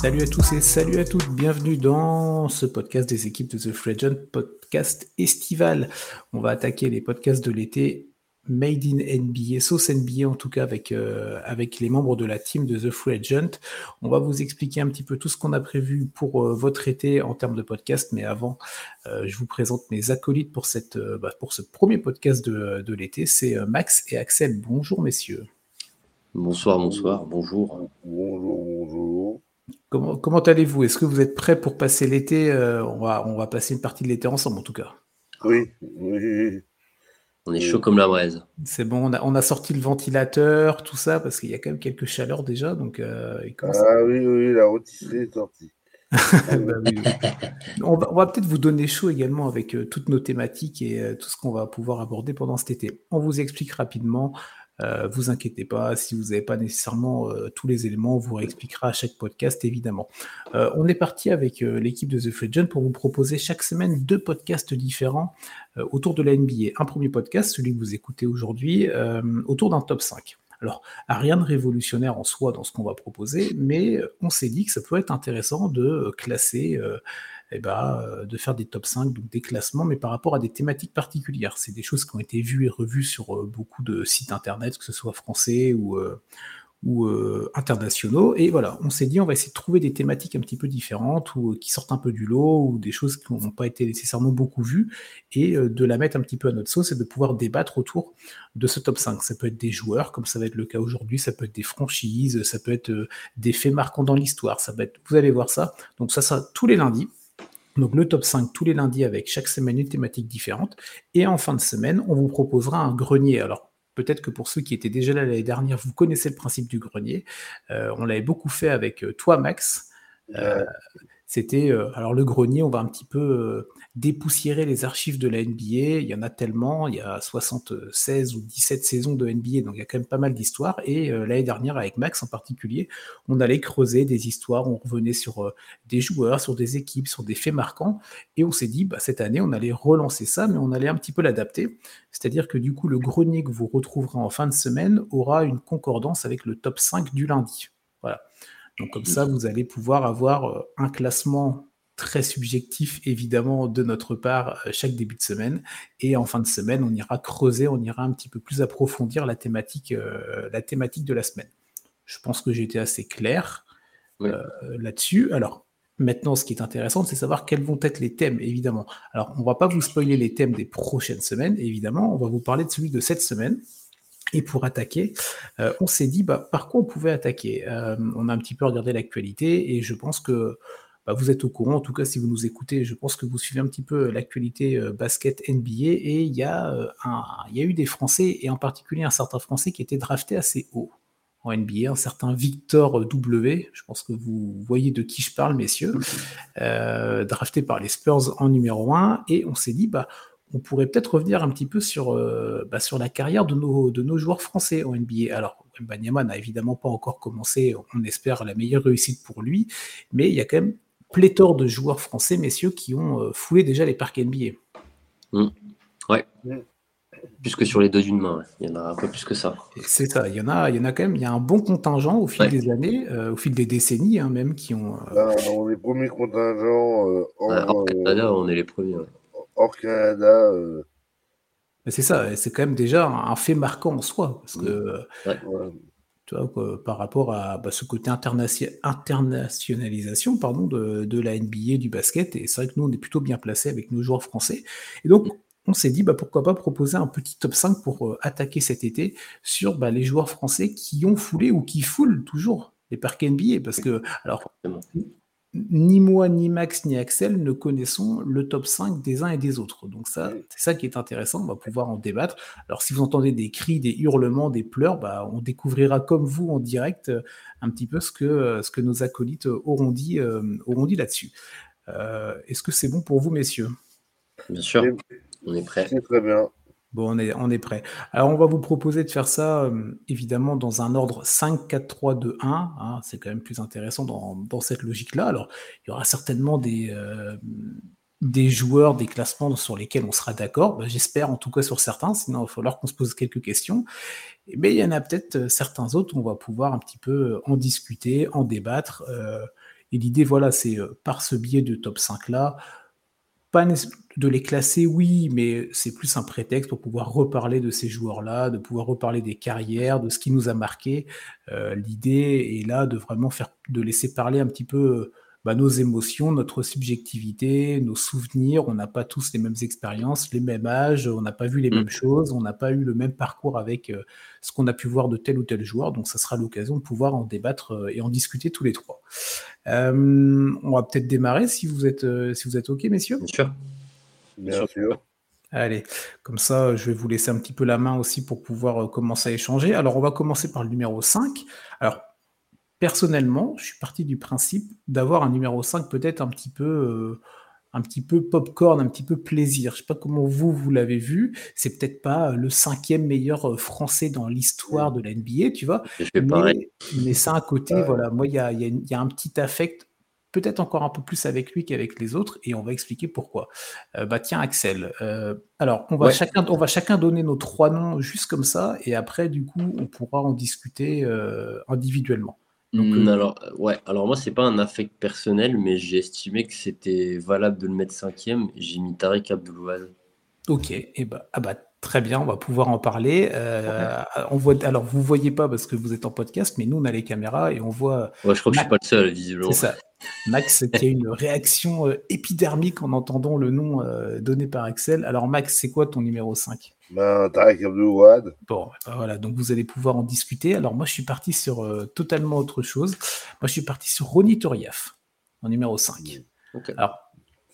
Salut à tous et salut à toutes, bienvenue dans ce podcast des équipes de The Free Agent, podcast estival. On va attaquer les podcasts de l'été Made in NBA, sauce NBA en tout cas avec, euh, avec les membres de la team de The Free Agent. On va vous expliquer un petit peu tout ce qu'on a prévu pour euh, votre été en termes de podcast, mais avant, euh, je vous présente mes acolytes pour, cette, bah, pour ce premier podcast de, de l'été. C'est Max et Axel. Bonjour messieurs. Bonsoir, bonsoir. Bonjour, bonjour. Comment, comment allez-vous? Est-ce que vous êtes prêts pour passer l'été on, va, on va passer une partie de l'été ensemble en tout cas? Oui, oui. On est chaud comme la braise. C'est bon, on a, sorti le ventilateur, tout ça, parce qu'il y a quand même quelques chaleurs déjà. Donc, euh, ah oui, oui, la rôtisserie est sortie. Bah on va, peut-être vous donner chaud également avec euh, toutes nos thématiques et euh, tout ce qu'on va pouvoir aborder pendant cet été. On vous explique rapidement euh, vous inquiétez pas, si vous n'avez pas nécessairement euh, tous les éléments, on vous réexpliquera à chaque podcast, évidemment. Euh, on est parti avec l'équipe de The Free pour vous proposer chaque semaine deux podcasts différents autour de la NBA. Un premier podcast, celui que vous écoutez aujourd'hui, autour d'un top 5. Alors, rien de révolutionnaire en soi dans ce qu'on va proposer, mais on s'est dit que ça peut être intéressant de classer eh ben, euh, de faire des top 5, donc des classements, mais par rapport à des thématiques particulières. C'est des choses qui ont été vues et revues sur euh, beaucoup de sites internet, que ce soit français ou, euh, ou internationaux. Et voilà, on s'est dit, on va essayer de trouver des thématiques un petit peu différentes ou qui sortent un peu du lot ou des choses qui n'ont pas été nécessairement beaucoup vues et de la mettre un petit peu à notre sauce et de pouvoir débattre autour de ce top 5. Ça peut être des joueurs, comme ça va être le cas aujourd'hui, ça peut être des franchises, ça peut être des faits marquants dans l'histoire, ça peut être, vous allez voir ça. Donc ça sera tous les lundis. Donc le top 5 tous les lundis avec chaque semaine une thématique différente. Et en fin de semaine, on vous proposera un grenier. Alors peut-être que pour ceux qui étaient déjà là l'année dernière, vous connaissez le principe du grenier. Euh, on l'avait beaucoup fait avec euh, toi, Max. Euh, c'était alors le grenier, on va un petit peu dépoussiérer les archives de la NBA. Il y en a tellement, il y a 76 ou 17 saisons de NBA, donc il y a quand même pas mal d'histoires. Et euh, l'année dernière, avec Max en particulier, on allait creuser des histoires, on revenait sur euh, des joueurs, sur des équipes, sur des faits marquants. Et on s'est dit, bah, cette année, on allait relancer ça, mais on allait un petit peu l'adapter. C'est-à-dire que du coup, le grenier que vous retrouverez en fin de semaine aura une concordance avec le top 5 du lundi. Voilà. Donc comme ça, vous allez pouvoir avoir euh, un classement très subjectif évidemment de notre part euh, chaque début de semaine. Et en fin de semaine, on ira creuser, on ira un petit peu plus approfondir la thématique, euh, la thématique de la semaine. Je pense que j'ai été assez clair euh, là-dessus. Alors, maintenant, ce qui est intéressant, c'est savoir quels vont être les thèmes, évidemment. Alors, on va pas vous spoiler les thèmes des prochaines semaines, évidemment. On va vous parler de celui de cette semaine. Et pour attaquer, on s'est dit bah, par quoi on pouvait attaquer? on a un petit peu regardé l'actualité et je pense que bah, vous êtes au courant, en tout cas si vous nous écoutez, je pense que vous suivez un petit peu l'actualité euh, basket NBA, et il y, a, euh, y a eu des Français, et en particulier un certain Français qui était drafté assez haut en NBA, un certain Victor W, je pense que vous voyez de qui je parle, messieurs, euh, drafté par les Spurs en numéro 1, et on s'est dit, bah, on pourrait peut-être revenir un petit peu sur, bah, sur la carrière de nos, de nos joueurs français en NBA. Alors, Banyama n'a évidemment pas encore commencé, on espère la meilleure réussite pour lui, mais il y a quand même pléthore de joueurs français, messieurs, qui ont euh, foulé déjà les parcs NBA. Mmh. Ouais. Plus que sur les deux d'une main, il y en a un peu plus que ça. C'est ça, il y en a, il y en a quand même, il y a un bon contingent au fil des années, euh, au fil des décennies hein, même, qui ont. Euh... on est les premiers contingents euh, hors, Canada, on est les premiers. Hors Canada. C'est ça, c'est quand même déjà un, fait marquant en soi, parce que par rapport à bah, ce côté internationalisation pardon, de, la NBA, du basket. Et c'est vrai que nous, on est plutôt bien placés avec nos joueurs français. Et donc, on s'est dit, bah, pourquoi pas proposer un petit top 5 pour euh, attaquer cet été sur bah, les joueurs français qui ont foulé ou qui foulent toujours les parcs NBA. Parce que, alors, ni moi, ni Max, ni Axel ne connaissons le top 5 des uns et des autres. Donc ça, c'est ça qui est intéressant, on va pouvoir en débattre. Alors si vous entendez des cris, des hurlements, des pleurs, bah, on découvrira comme vous en direct euh, un petit peu ce que, euh, ce que nos acolytes auront dit, euh, auront dit là-dessus. Est-ce que c'est bon pour vous, messieurs? Bien sûr, on est prêt. C'est très bien. Bon, on est, on prêt. Alors, on va vous proposer de faire ça, euh, évidemment, dans un ordre 5, 4, 3, 2, 1. c'est quand même plus intéressant dans, cette logique-là. Alors, il y aura certainement des, euh, des joueurs, des classements sur lesquels on sera d'accord. Ben, j'espère, en tout cas, sur certains. Sinon, il va falloir qu'on se pose quelques questions. Mais il y en a peut-être euh, certains autres où on va pouvoir un petit peu en discuter, en débattre. Et l'idée, voilà, c'est par ce biais de top 5-là, pas de les classer, oui, mais c'est plus un prétexte pour pouvoir reparler de ces joueurs-là, de pouvoir reparler des carrières, de ce qui nous a marqué. L'idée est là de vraiment faire, de laisser parler un petit peu bah, nos émotions, notre subjectivité, nos souvenirs. On n'a pas tous les mêmes expériences, les mêmes âges, on n'a pas vu les mmh. mêmes choses, on n'a pas eu le même parcours avec euh, ce qu'on a pu voir de tel ou tel joueur. Donc, ça sera l'occasion de pouvoir en débattre euh, et en discuter tous les trois. Euh, on va peut-être démarrer si vous êtes, si vous êtes OK, messieurs? Bien sûr. Bien sûr. Allez, comme ça, je vais vous laisser un petit peu la main aussi pour pouvoir commencer à échanger. Alors, on va commencer par le numéro 5. Alors, personnellement, je suis parti du principe d'avoir un numéro 5 peut-être un petit peu euh, un petit peu popcorn, un petit peu plaisir. Je sais pas comment vous vous l'avez vu. C'est peut-être pas le cinquième meilleur euh, français dans l'histoire de la NBA, tu vois. Mais, mais ça un côté, voilà. Moi, il y a, y a, un petit affect, peut-être encore un peu plus avec lui qu'avec les autres, et on va expliquer pourquoi. Euh, bah tiens, Axel. alors, on va chacun, on va chacun donner nos trois noms juste comme ça, et après, du coup, on pourra en discuter individuellement. Mmh, alors, euh, ouais, alors moi, c'est pas un affect personnel, mais j'ai estimé que c'était valable de le mettre cinquième. J'ai mis Tariq Abdoulouad. Ok, et bah, ah bah, très bien, on va pouvoir en parler. Euh, on voit, alors, vous voyez pas parce que vous êtes en podcast, mais nous, on a les caméras et on voit. Ouais, je crois que je suis pas le seul, visiblement. C'est ça. Max qui a une réaction euh, épidermique en entendant le nom donné par Axel. Alors, Max, c'est quoi ton numéro 5 ben, Tarek. Bon, ben voilà, donc vous allez pouvoir en discuter. Alors moi, je suis parti sur euh, totalement autre chose. Moi, je suis parti sur Ronny Turiaf, en numéro 5. Alors,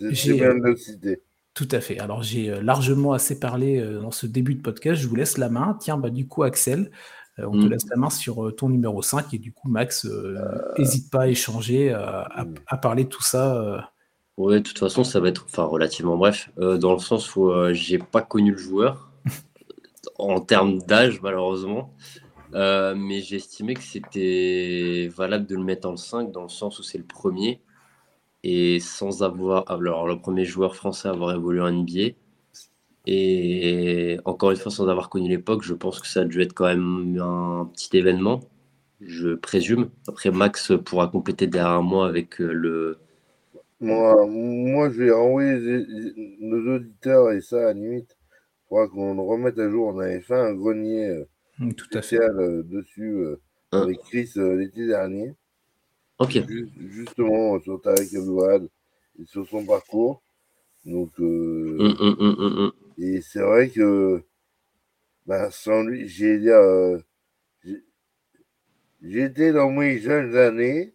j'ai bien de citer. Tout à fait. Alors, j'ai euh, largement assez parlé euh, dans ce début de podcast. Je vous laisse la main. Tiens, bah, du coup, Axel, on te mm. laisse la main sur ton numéro 5. Et du coup, Max, n'hésite pas à échanger, à, mm. à, parler de tout ça. Oui, de toute façon, ça va être enfin, relativement bref, dans le sens où j'ai pas connu le joueur en termes d'âge, malheureusement. Euh, mais j'ai estimé que c'était valable de le mettre en 5 dans le sens où c'est le premier. Et sans avoir. Alors, le premier joueur français à avoir évolué en NBA. Et encore une fois, sans avoir connu l'époque, je pense que ça a dû être quand même un petit événement, je présume. Après, Max pourra compléter derrière moi avec euh, le. Moi, moi je vais renvoyer nos auditeurs et ça, à la limite, qu'on remette à jour. On avait fait un grenier euh, mm, Tout spécial euh, dessus ah. avec Chris l'été dernier. Ok. justement sur Tarek Abouad et sur son parcours. Donc, mm, mm, et c'est vrai que bah, sans lui, j'ai dire, j'étais dans mes jeunes années.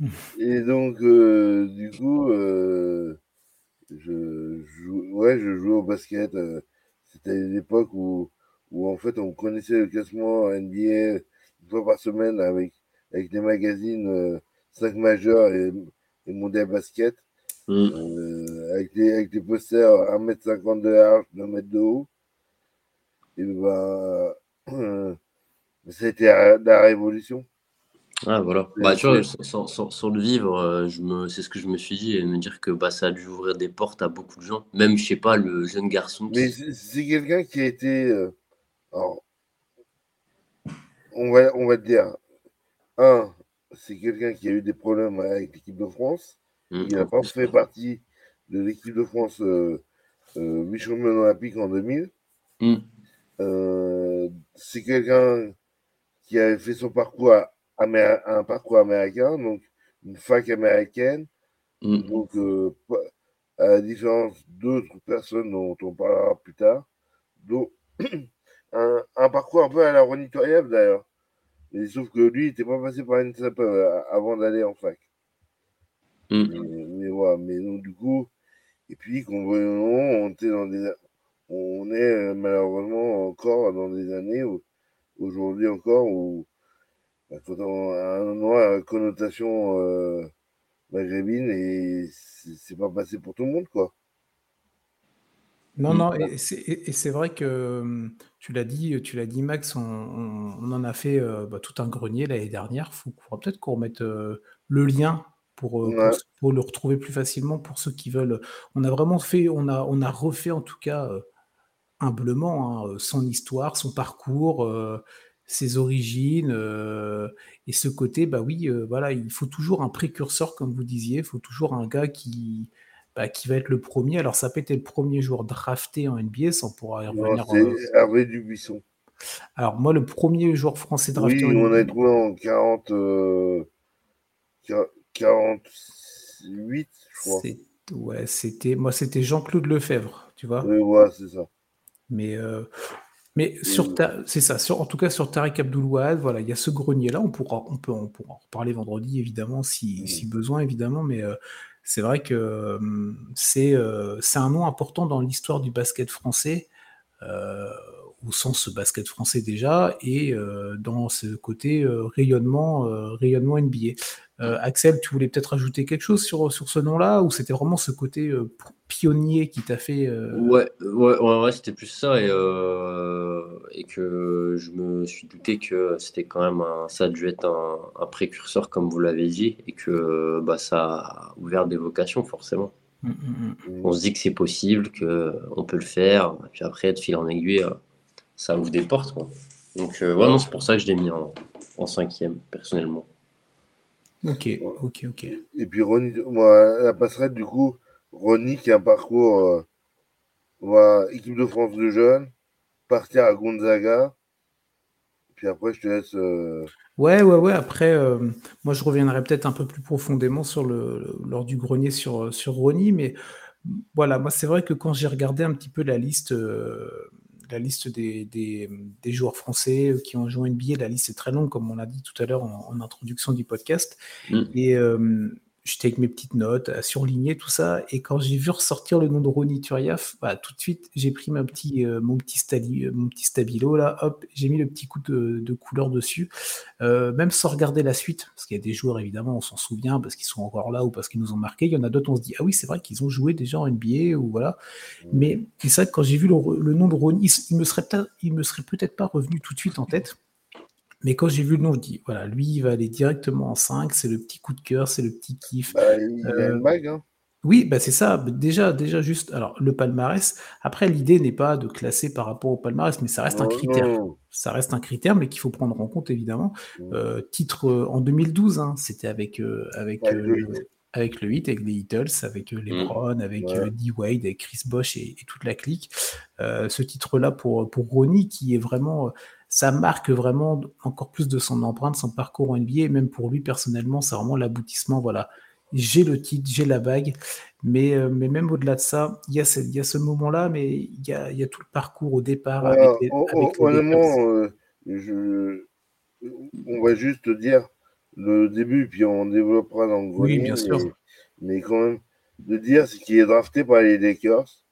Et donc, du coup, je, joue, ouais, je jouais au basket. C'était l'époque où, où en fait on connaissait le classement NBA une fois par semaine avec, avec des magazines 5 euh, majeurs et, et Mondial Basket. Mm. Euh, avec, des, avec des posters 1m50 de large, 2 m de haut. Et ça a été la révolution. Ah, voilà. Bah, tu vois, sans, sans, sans, le vivre, euh, je me, c'est ce que je me suis dit, et me dire que bah, ça a dû ouvrir des portes à beaucoup de gens. Même, je sais pas, le jeune garçon. Mais c'est quelqu'un qui a été. Euh, alors, on va, on va te dire, un, c'est quelqu'un qui a eu des problèmes avec l'équipe de France. Mmh, il n'a pas fait partie de l'équipe de France euh, euh Michel Olympique en 2000. Mmh. c'est quelqu'un qui avait fait son parcours à un parcours américain, donc une fac américaine. Mm. Donc, euh, à la différence d'autres personnes dont on parlera plus tard, donc, un, un, parcours un peu à la Ronnie d'ailleurs. Mais sauf que lui, il n'était pas passé par une SAP euh, avant d'aller en fac. Mm. Mais, voilà, mais donc du coup, et puis qu'on on était dans des, on est euh, malheureusement encore dans des années où, aujourd'hui encore où un nom à connotation euh, maghrébine et c'est pas passé pour tout le monde, quoi. Non, non, et c'est vrai que hum, tu l'as dit, tu l'as dit, Max, on, en a fait euh, bah, tout un grenier l'année dernière. Il faudra peut-être qu'on remette euh, le lien pour, pour, le retrouver plus facilement pour ceux qui veulent. On a vraiment fait, on a, on a refait en tout cas humblement hein, son histoire, son parcours ses origines et ce côté, bah oui, voilà, il faut toujours un précurseur, comme vous disiez, il faut toujours un gars qui, bah, qui va être le premier. Alors, ça peut être le premier joueur drafté en NBA, sans pourra y revenir. Hervé Dubuisson. Alors, moi, le premier joueur français drafté oui, on a trouvé en 40, 48, je crois. Ouais, c'était moi, c'était Jean-Claude Lefebvre, tu vois. Oui, ouais, c'est ça. Mais mais sur c'est ça, sur, en tout cas sur Tarek Abdoulouad, voilà, il y a ce grenier-là. On pourra, on peut, on pourra en reparler vendredi, évidemment, si, si besoin, évidemment. Mais euh, c'est vrai que c'est euh, c'est un nom important dans l'histoire du basket français, euh, au sens basket français déjà, et dans ce côté rayonnement, rayonnement NBA. Euh, Axel, tu voulais peut-être ajouter quelque chose sur, sur ce nom-là ou c'était vraiment ce côté euh, pionnier qui t'a fait. Euh, ouais, ouais, ouais, c'était plus ça et, et, que je me suis douté que c'était quand même un, ça a dû être un, précurseur comme vous l'avez dit et que bah, ça a ouvert des vocations forcément. Mmh, mmh, mmh. On se dit que c'est possible, qu'on peut le faire, et puis après, de fil en aiguille, ça ouvre des portes. Donc, ouais, c'est pour ça que je l'ai mis en, en cinquième, personnellement. Ok, ok, ok. Et puis Ronnie, moi, la passerelle, du coup, Ronnie qui a un parcours, euh, équipe de France de jeunes, partir à Gonzaga. Puis après, je te laisse. Euh, ouais, ouais, ouais. Après, euh, moi, je reviendrai peut-être un peu plus profondément sur le, lors du grenier sur, sur Ronnie, mais voilà, moi, c'est vrai que quand j'ai regardé un petit peu la liste la liste des, des, joueurs français qui ont joué NBA, la liste est très longue, comme on l'a dit tout à l'heure en, introduction du podcast. Mm. Et euh, j'étais avec mes petites notes à surligner tout ça. Et quand j'ai vu ressortir le nom de Ronny Turiaf, bah, tout de suite, j'ai pris euh, mon, petit euh, mon petit stabilo, là, hop, j'ai mis le petit coup de, couleur dessus, euh, même sans regarder la suite, parce qu'il y a des joueurs, évidemment, on s'en souvient, parce qu'ils sont encore là ou parce qu'ils nous ont marqué. Il y en a d'autres, on se dit, ah oui, c'est vrai qu'ils ont joué déjà en NBA, ou voilà. Mais c'est vrai que quand j'ai vu le, nom de Ronny, il me serait, il me serait peut-être pas revenu tout de suite en tête. Mais quand j'ai vu le nom, je dis, voilà, lui, il va aller directement en 5, c'est le petit coup de cœur, c'est le petit kiff. Bah, il a une bague, hein. Oui, bah c'est ça. Déjà, déjà juste. Alors, le palmarès. Après, l'idée n'est pas de classer par rapport au palmarès, mais ça reste un critère. Ça reste un critère, mais qu'il faut prendre en compte évidemment. Euh, titre euh, en 2012, hein, c'était avec euh, avec avec le 8, avec les Beatles, avec mmh. LeBron, avec D Wade, avec Chris Bosch et, toute la clique. ce titre-là pour pour Ronnie, qui est vraiment ça marque vraiment encore plus de son empreinte, son parcours en NBA, et même pour lui personnellement, c'est vraiment l'aboutissement. Voilà, j'ai le titre, j'ai la bague, mais, euh, mais même au-delà de ça, il y a ce, il y a ce moment-là, mais il y a, il y a tout le parcours au départ. avec les, honnêtement, euh, on va juste dire le début, puis on développera dans le Oui, bien sûr. Mais, quand même, de dire ce qu'il est drafté par les Lakers,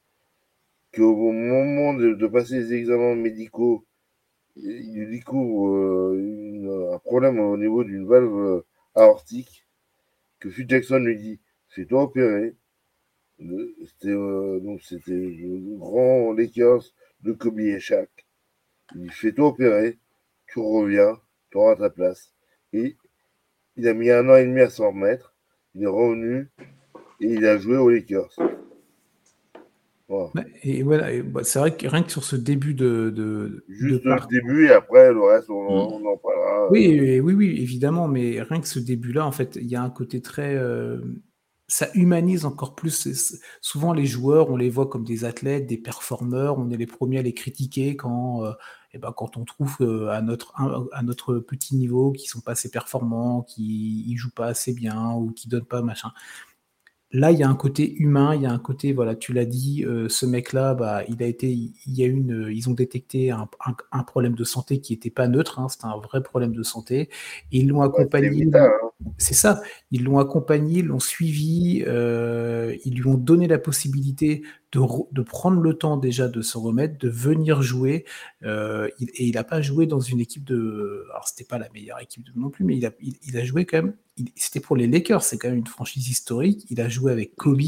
qu'au moment de passer les examens médicaux, il découvre euh, un problème au niveau d'une valve euh, aortique que Phil Jackson lui dit fais-toi opérer. C'était euh, donc c'était le grand Lakers de Kobe et Shaq. Il dit fais-toi opérer, tu reviens, tu auras ta place. Et il a mis un an et demi à s'en remettre. Il est revenu et il a joué aux Lakers. Bah, et voilà, bah, c'est vrai que rien que sur ce début de. Juste le début et après le reste, on, mm. en parlera. Oui, oui, oui, évidemment, mais rien que ce début-là, en fait, il y a un côté très. Euh, ça humanise encore plus. Souvent, les joueurs, on les voit comme des athlètes, des performeurs, on est les premiers à les critiquer quand. et euh, eh ben, quand on trouve à notre, à notre petit niveau qu'ils sont pas assez performants, qu'ils ne jouent pas assez bien ou qu'ils donnent pas machin. Là, il y a un côté humain, il y a un côté, voilà, tu l'as dit, euh, ce mec-là, bah, il a été, il y a une, ils ont détecté un, problème de santé qui n'était pas neutre, hein, c'était un vrai problème de santé. Et ils l'ont accompagné. Hein. C'est ça, ils l'ont accompagné, l'ont suivi, euh, ils lui ont donné la possibilité de, prendre le temps déjà de se remettre, de venir jouer. Euh, et il n'a pas joué dans une équipe de. Alors, c'était pas la meilleure équipe non plus, mais il a, il, a joué quand même. C'était pour les Lakers, c'est quand même une franchise historique. Il a joué avec Kobe.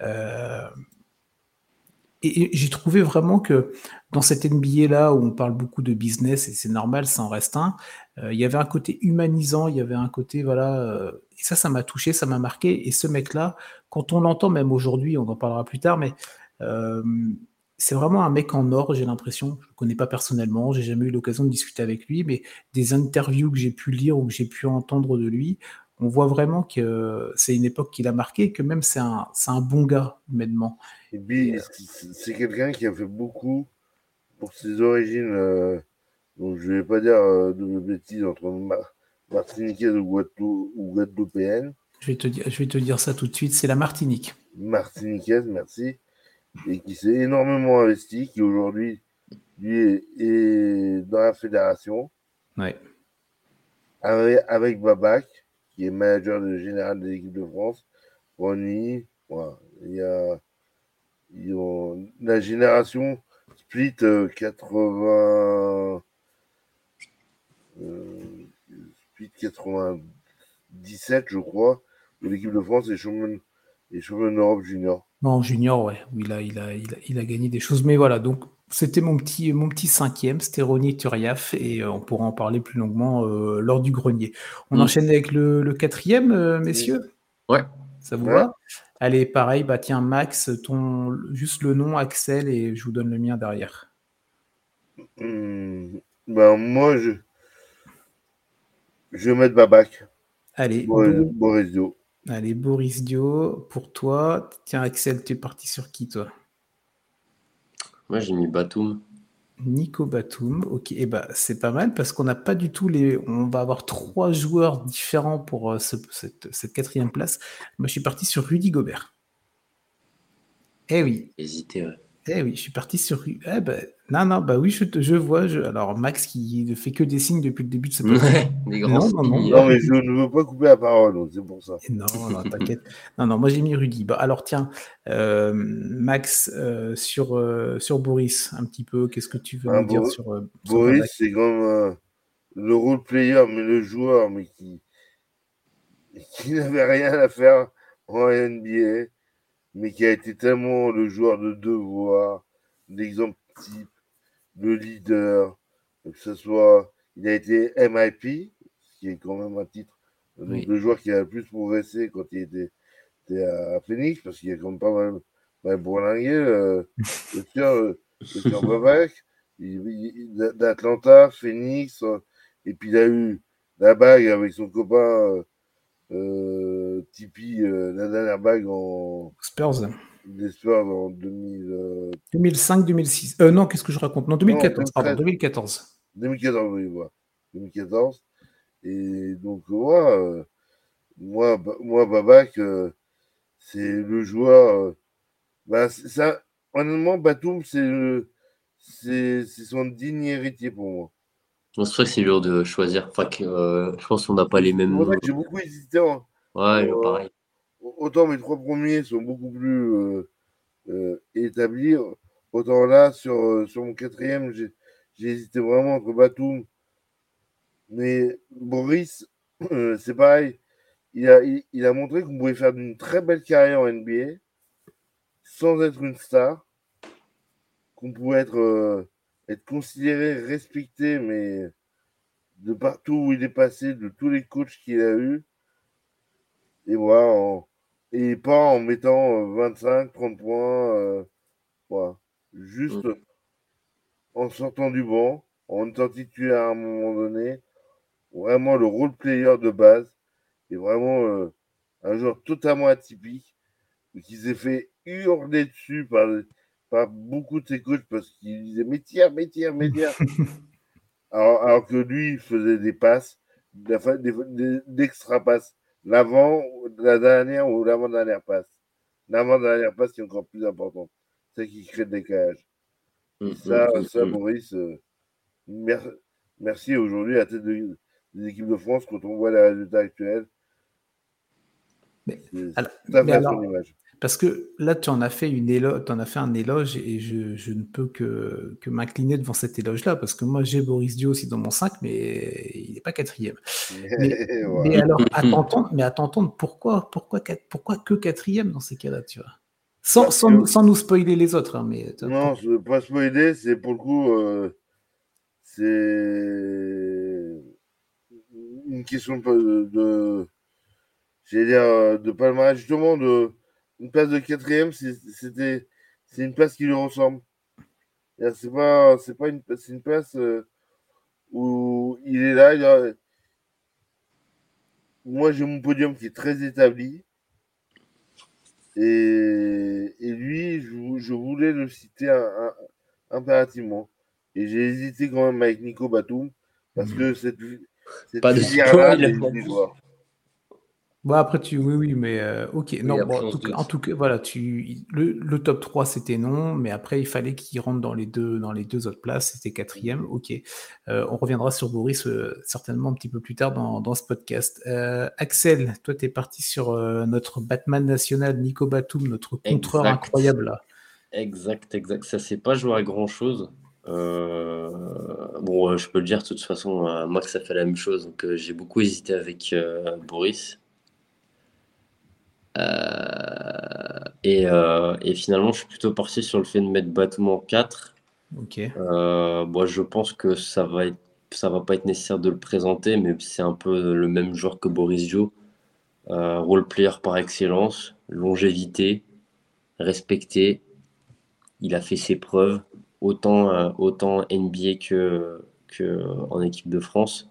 Euh, et, j'ai trouvé vraiment que dans cette NBA-là, où on parle beaucoup de business, et c'est normal, ça en reste un, euh, il y avait un côté humanisant, il y avait un côté, voilà, et ça, ça m'a touché, ça m'a marqué. Et ce mec-là, quand on l'entend, même aujourd'hui, on en parlera plus tard, mais euh, c'est vraiment un mec en or, j'ai l'impression. Je ne le connais pas personnellement, j'ai jamais eu l'occasion de discuter avec lui, mais des interviews que j'ai pu lire ou que j'ai pu entendre de lui, on voit vraiment que c'est une époque qu'il a marqué, que même c'est un, un bon gars, humainement. Et puis, c'est quelqu'un qui a fait beaucoup pour ses origines. Euh, donc, je ne vais pas dire euh, de bêtises entre martiniquaise ou, guadeloupéenne. Je vais, te dire, je vais te dire ça tout de suite, c'est la Martinique. Martiniquaise, merci. Et qui s'est énormément investi, qui aujourd'hui lui est, dans la fédération. Ouais. Avec, avec Babac, qui est manager de général de l'équipe de France. Ronnie, voilà. il y a la génération split 80 euh, euh, split 97 je crois de l'équipe de France et champion et champion d'Europe junior. Non, junior, ouais, il a, il, a, il, a, gagné des choses. Mais voilà, donc c'était mon petit, mon petit cinquième, c'était Ronnie Turiaf, et euh, on pourra en parler plus longuement lors du grenier. On mm. enchaîne avec le, quatrième, messieurs? Ouais. Ça vous va? Allez, pareil, bah tiens, Max, ton juste le nom, Axel, et je vous donne le mien derrière. Hmm, ben, moi, je, je vais mettre Babac. Allez, Boris, Dio. Allez, Boris Dio, pour toi. Tiens, Axel, tu es parti sur qui, toi? Moi, j'ai mis Batum. Nico Batum, ok, eh bah, c'est pas mal parce qu'on n'a pas du tout les. On va avoir trois joueurs différents pour euh, cette, quatrième place. Moi, je suis parti sur Rudy Gobert. Eh oui. Hésité, Eh oui, je suis parti sur. Eh ben, non, non, bah oui, je, je vois. Alors, Max qui ne fait que des signes depuis le début de ce podcast. non, non, non, mais je ne veux pas couper la parole, c'est pour ça. Non, non, t'inquiète. non, non, moi j'ai mis Rudy. Bah, alors, tiens, euh, Max, euh, sur, euh, sur Boris, un petit peu, qu'est-ce que tu veux ah, dire sur, Boris, c'est comme le role player, mais le joueur, mais qui, qui n'avait rien à faire en NBA, mais qui a été tellement le joueur de devoir, l'exemple type le leader, que ce soit, il a été MIP, ce qui est quand même un titre, le joueur qui a le plus progressé quand il était, à Phoenix, parce qu'il y a quand même pas mal, mal bourlingué, euh, le tir, le d'Atlanta, Phoenix, et puis il a eu la bague avec son copain euh, Tipeee, euh, la dernière bague en Spurs des Spurs en 2000, 2005-2006. Euh, non, qu'est-ce que je raconte? Non, 2014, pardon, 2014. 2014, oui, voilà. 2014. Et donc, moi, euh, moi, moi Babac, euh, c'est le joueur. bah, ça, honnêtement, Batum, c'est son digne héritier pour moi. C'est vrai que c'est dur de choisir. Enfin, je pense qu'on n'a pas les mêmes. J'ai beaucoup hésité. Hein. Ouais, pareil autant mes trois premiers sont beaucoup plus euh, euh, établis, autant là, sur, euh, sur mon quatrième, j'ai hésité vraiment entre Batum. Mais Boris, c'est pareil. Il a, il, a montré qu'on pouvait faire une très belle carrière en NBA sans être une star, qu'on pouvait être, être considéré, respecté, mais de partout où il est passé, de tous les coachs qu'il a eu. Et voilà, et pas en mettant 25, euh, 30 points. Euh, voilà. Juste mm. en sortant du banc, en étant titulaire à un moment donné. Vraiment le role player de base. Et vraiment euh, un joueur totalement atypique. Qui s'est fait hurler dessus par, par beaucoup de ses coachs parce qu'il disait mais tiens, mais tiens, mais tiens. alors, alors, que lui, il faisait des passes, d'extra passes l'avant, la dernière ou l'avant-dernière passe. L'avant-dernière passe qui est encore plus importante. C'est qui crée le décalage. Mmh, ça, mmh, ça mmh. Maurice, euh, merci aujourd'hui à la tête de, des équipes de France quand on voit les résultats actuels. Mais, alors, image. Parce que là, tu en as fait une éloge, en as fait un éloge et je, ne peux que, que m'incliner devant cet éloge-là parce que moi j'ai Boris Dio aussi dans mon 5, mais il n'est pas quatrième. Mais, alors, à t'entendre, mais à t'entendre, pourquoi, pourquoi, pourquoi que quatrième dans ces cas-là, tu vois? Sans, sans, sans, nous spoiler les autres. Hein, mais, non, je ne veux pas spoiler, c'est pour le coup, euh, c'est une question de, de dire, de palmarès, justement, de une place de quatrième, c'était, c'est une place qui lui ressemble. C'est pas, c'est pas une, c'est une place où il est là. Il Moi, j'ai mon podium qui est très établi. Et, et lui, je, je, voulais le citer impérativement. Et j'ai hésité quand même avec Nico Batum parce que cette, cette pas de spoil. Bon, après, tu, oui, oui, mais euh, ok. non, en, tout cas, voilà, tu, le, top 3, c'était non, mais après, il fallait qu'il rentre dans les deux, dans les deux autres places. C'était quatrième, ok. Euh, on reviendra sur Boris euh, certainement un petit peu plus tard dans, dans ce podcast. Axel, toi, tu es parti sur notre Batman national, Nico Batum, notre contreur incroyable là. Exact, exact. Ça s'est pas joué à grand chose. bon, je peux le dire de toute façon, moi que ça fait la même chose. Donc j'ai beaucoup hésité avec Boris. Euh, et, finalement, je suis plutôt parti sur le fait de mettre Batum en 4. Ok. Euh, je pense que ça va être, ça va pas être nécessaire de le présenter, mais c'est un peu le même genre que Boris Joe. role player par excellence, longévité, respecté. Il a fait ses preuves, autant, autant NBA que, que en équipe de France.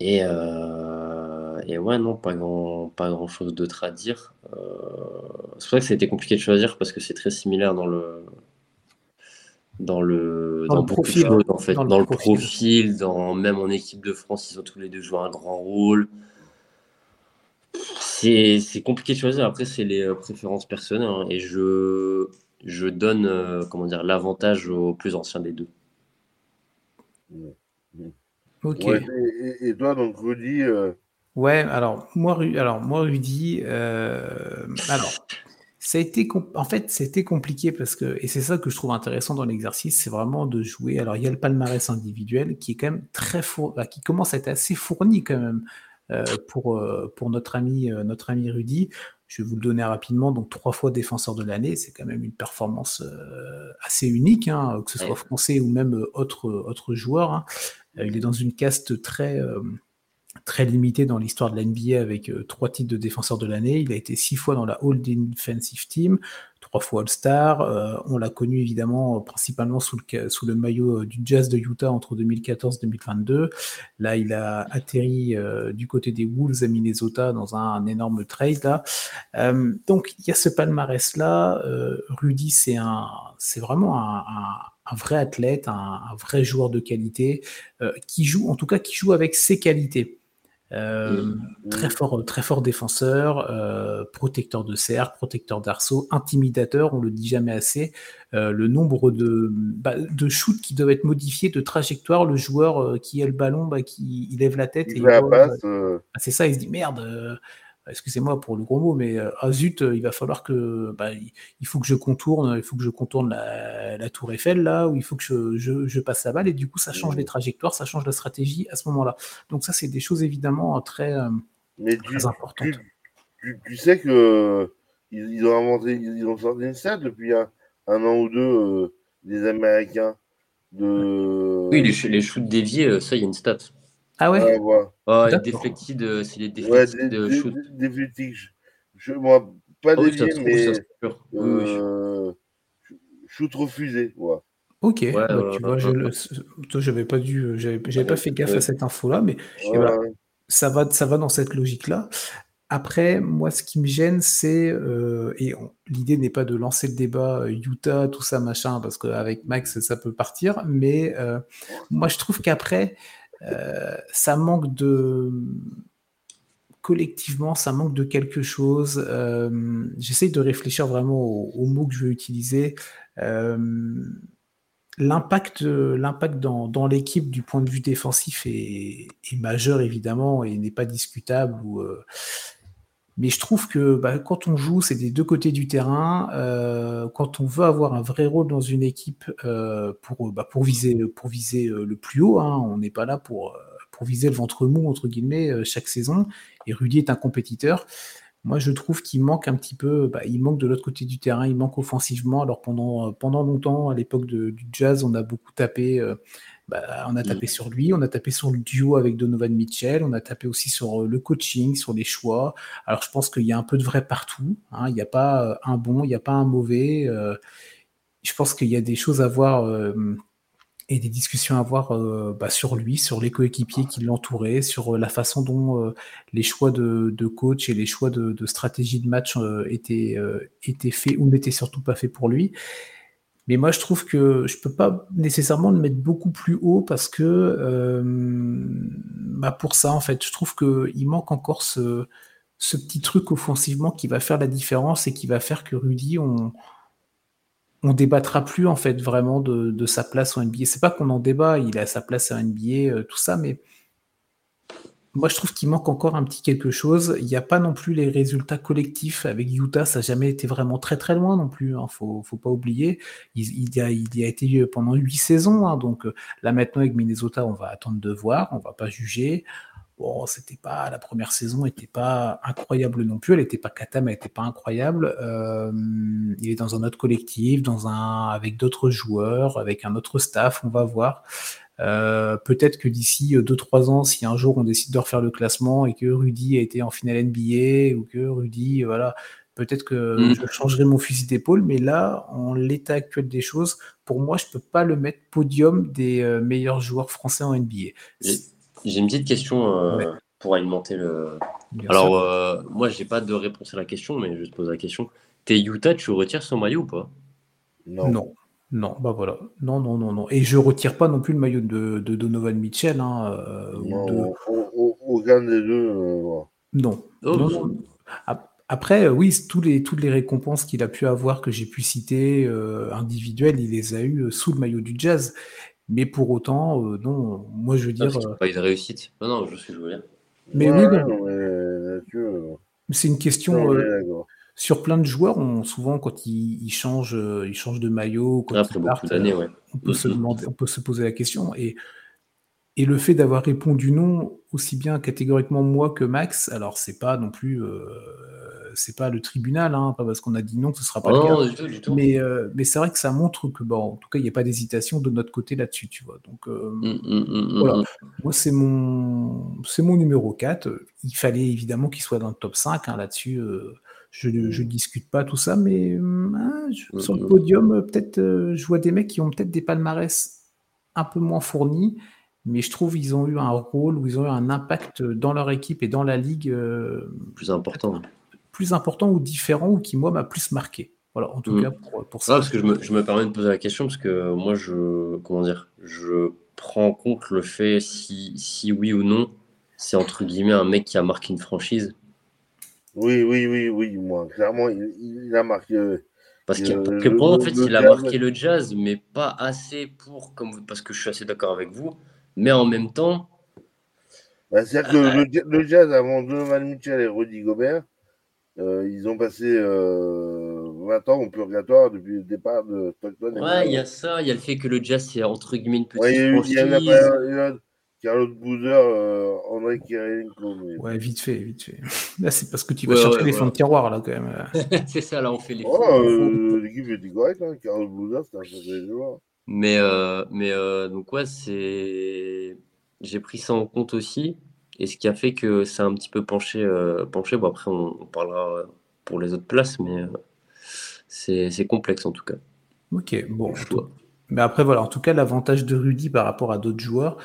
Et, et ouais, non, pas grand, pas grand chose d'autre à dire. Euh, c'est vrai que c'était compliqué de choisir parce que c'est très similaire dans le, dans le, dans, le profil, en fait, dans, le, profil. dans même en équipe de France, ils ont tous les deux joué un grand rôle. C'est compliqué de choisir. Après, c'est les euh, préférences personnelles hein, et je, je donne euh, comment dire l'avantage au plus ancien des deux. Ok. et, toi, donc Rudy, Ouais, alors moi, alors moi Rudy, euh, alors ça a été en fait c'était compliqué parce que et c'est ça que je trouve intéressant dans l'exercice, c'est vraiment de jouer. Alors il y a le palmarès individuel qui est quand même très fourni, qui commence à être assez fourni quand même euh, pour euh, pour notre ami notre ami Rudy. Je vais vous le donner rapidement. Donc trois fois défenseur de l'année, c'est quand même une performance assez unique, hein, que ce soit français ou même autre autre joueur. Hein. il est dans une caste très très limité dans l'histoire de l'NBA avec euh, trois titres de défenseur de l'année. Il a été six fois dans la All Defensive Team, trois fois All-Star. Euh, on l'a connu évidemment euh, principalement sous le, maillot du Jazz de Utah entre 2014 et 2022. Là, il a atterri du côté des Wolves à Minnesota dans un, énorme trade. Donc, il y a ce palmarès-là. Rudy, c'est un, c'est vraiment un, vrai athlète, un, un, vrai joueur de qualité, qui joue, en tout cas, qui joue avec ses qualités. Euh, très fort, très fort défenseur, euh, protecteur de cercle, protecteur d'arceau, intimidateur, on le dit jamais assez. Euh, le nombre de, bah, de shoots qui doivent être modifiés, de trajectoire, le joueur qui a le ballon, bah, qui il lève la tête et bah, c'est ça, il se dit merde, excusez-moi pour le gros mot, mais euh, ah zut, il va falloir que, bah, il faut que je contourne, il faut que je contourne la, tour Eiffel là, ou il faut que je, passe la balle, et du coup ça change les trajectoires, ça change la stratégie à ce moment-là. Donc ça c'est des choses évidemment très, euh, importantes. Tu, sais que ils, ont inventé, ils ont sorti une stat depuis un, an ou deux euh, des Américains de. Oui, les, les shoots déviés, ça il y a une stat. Ah ouais, ouais, ouais. Oh, déflected, c'est les déflected ouais, shoot. Je, moi, pas oh, dévié, mais euh, shoot refusé. Ouais. Ok, ouais, bah, tu vois, j'avais pas dû, j'avais pas fait gaffe à cette info-là, mais ça va, ça va dans cette logique-là. Après, moi, ce qui me gêne, c'est euh, et l'idée n'est pas de lancer le débat euh, Utah, tout ça, machin, parce qu'avec Max, ça peut partir. Mais euh, moi, je trouve qu'après, euh, ça manque de collectivement, ça manque de quelque chose. Euh, j'essaye de réfléchir vraiment aux, mots que je veux utiliser. Euh, l'impact, dans, l'équipe du point de vue défensif est, majeur évidemment et n'est pas discutable. Ou, mais je trouve que bah, quand on joue, c'est des deux côtés du terrain. Euh, quand on veut avoir un vrai rôle dans une équipe euh, pour, bah, pour, viser, euh, le plus haut, hein, on n'est pas là pour, viser le ventre mou, entre guillemets, chaque saison. Et Rudy est un compétiteur. Moi, je trouve qu'il manque un petit peu, bah, il manque de l'autre côté du terrain, il manque offensivement. Alors pendant longtemps, à l'époque du jazz, on a beaucoup tapé bah, on a tapé mm. sur lui, on a tapé sur le duo avec Donovan Mitchell, on a tapé aussi sur euh, le coaching, sur les choix. Alors je pense qu'il y a un peu de vrai partout. Hein. Il n'y a pas euh, un bon, il n'y a pas un mauvais. Euh. je pense qu'il y a des choses à voir et des discussions à avoir bah, sur lui, sur les coéquipiers qui l'entouraient, sur la façon dont les choix de, coach et les choix de, stratégie de match étaient, étaient faits ou n'étaient surtout pas faits pour lui. Mais moi, je trouve que je peux pas nécessairement le mettre beaucoup plus haut parce que euh, bah pour ça, en fait, je trouve qu'il manque encore ce, petit truc offensivement qui va faire la différence et qui va faire que Rudy, on, on débattra plus en fait vraiment de, de sa place en NBA. C'est pas qu'on en débat, il a sa place en NBA, euh, tout ça, mais moi, je trouve qu'il manque encore un petit quelque chose. Il n'y a pas non plus les résultats collectifs avec Utah. Ça n'a jamais été vraiment très très loin non plus. Il hein. ne faut, pas oublier. Il, y a, été pendant huit saisons. Hein. donc euh, là maintenant avec Minnesota, on va attendre de voir. On va pas juger. Bon, c'était pas la première saison, n'était pas incroyable non plus. Elle n'était pas cata, mais elle n'était pas incroyable. Euh, il est dans un autre collectif, dans un avec d'autres joueurs, avec un autre staff. On va voir. Euh, peut-être que d'ici 2-3 ans, si un jour on décide de refaire le classement et que Rudy a été en finale NBA ou que Rudy, voilà, peut-être que mm. je changerai mon fusil d'épaule, mais là, en l'état actuel des choses, pour moi, je peux pas le mettre podium des euh, meilleurs joueurs français en NBA. J'ai une petite question euh, pour alimenter le. Alors, moi, j'ai pas de réponse à la question, mais je te pose la question. T'es Utah, tu retires son maillot ou pas? Non. Non. Non, bah voilà. Non, non, non, non. Et je retire pas non plus le maillot de, de Donovan Mitchell. Hein, euh, non, aucun des deux. Euh, non. Oh, après, euh, oui, tous les, toutes les récompenses qu'il a pu avoir, que j'ai pu citer, individuelles, il les a eues sous le maillot du jazz. Mais pour autant, non, moi je veux dire. pas eu de réussite. Non, non, je suis joué. Mais oui, C'est une question sur plein de joueurs, on, souvent quand ils, changent, euh, ils changent de maillot, quand Après beaucoup d'années, ouais. on, peut se demander, on peut se poser la question. Et, et le fait d'avoir répondu non aussi bien catégoriquement moi que Max, alors c'est pas non plus, euh, c'est pas le tribunal, hein, pas parce qu'on a dit non que ce sera pas le cas. Du tout, du tout. Mais, euh, mais c'est vrai que ça montre que, bon, en tout cas, il n'y a pas d'hésitation de notre côté là-dessus, tu vois. Donc hum, hum, voilà, moi c'est mon, c'est mon numéro 4. Il fallait évidemment qu'il soit dans le top 5 hein, là-dessus. Je ne discute pas tout ça, mais hum, hein, sur le podium, peut-être, euh, je vois des mecs qui ont peut-être des palmarès un peu moins fournis, mais je trouve qu'ils ont eu un rôle ou ils ont eu un impact dans leur équipe et dans la ligue euh, plus important, plus important ou différent ou qui moi m'a plus marqué. Voilà, en tout mmh. cas pour, ça. parce que je me, je me, permets de poser la question parce que moi je comment dire, je prends en compte le fait si, si oui ou non c'est entre guillemets un mec qui a marqué une franchise oui, oui, oui, oui, moi, clairement, il, a marqué. Euh, parce, que pour en fait, il a marqué le jazz, mais pas assez pour, comme, parce que je suis assez d'accord avec vous, mais en même temps. Bah, C'est-à-dire que le, le, jazz, avant Donovan Mitchell et Rudy Gobert, euh, ils ont passé euh, 20 ans au purgatoire depuis le départ de Stockton. Ouais, il y a ça, il y a le fait que le jazz, c'est entre guillemets une petite ouais, franchise. Il y a, il y a, Carlos Boozer, euh, André Kirilenko. Ouais, vite fait, vite fait. Là, c'est parce que tu vas chercher les fonds de tiroir, là, quand même. c'est ça, là, on fait les oh, euh, L'équipe était correcte, hein. Carlos Boozer, c'est un sacré joueur. Mais, euh, mais euh, donc, ouais, c'est. J'ai pris ça en compte aussi. Et ce qui a fait que ça a un petit peu penché. Euh, penché. Bon, après, on, on, parlera pour les autres places, mais euh, c'est complexe en tout cas. Ok, bon. Mais après, voilà, en tout cas, l'avantage de Rudy par rapport à d'autres joueurs,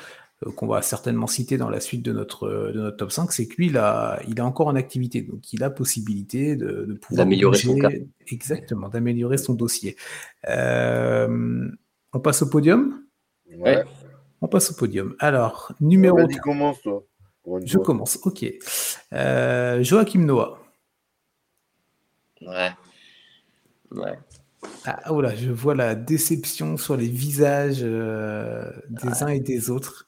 qu'on va certainement citer dans la suite de notre, de notre top 5, c'est que lui, il, a, il est encore en activité. Donc, il a possibilité de, de pouvoir. D'améliorer son cas. Exactement, d'améliorer son dossier. Euh, on passe au podium? Ouais. On passe au podium. Alors, numéro. Vas-y, commence, toi. Je commence, ok. Euh, Joachim Noah. Ouais. Ouais. Ah, oh là, je vois la déception sur les visages euh, des uns et des autres.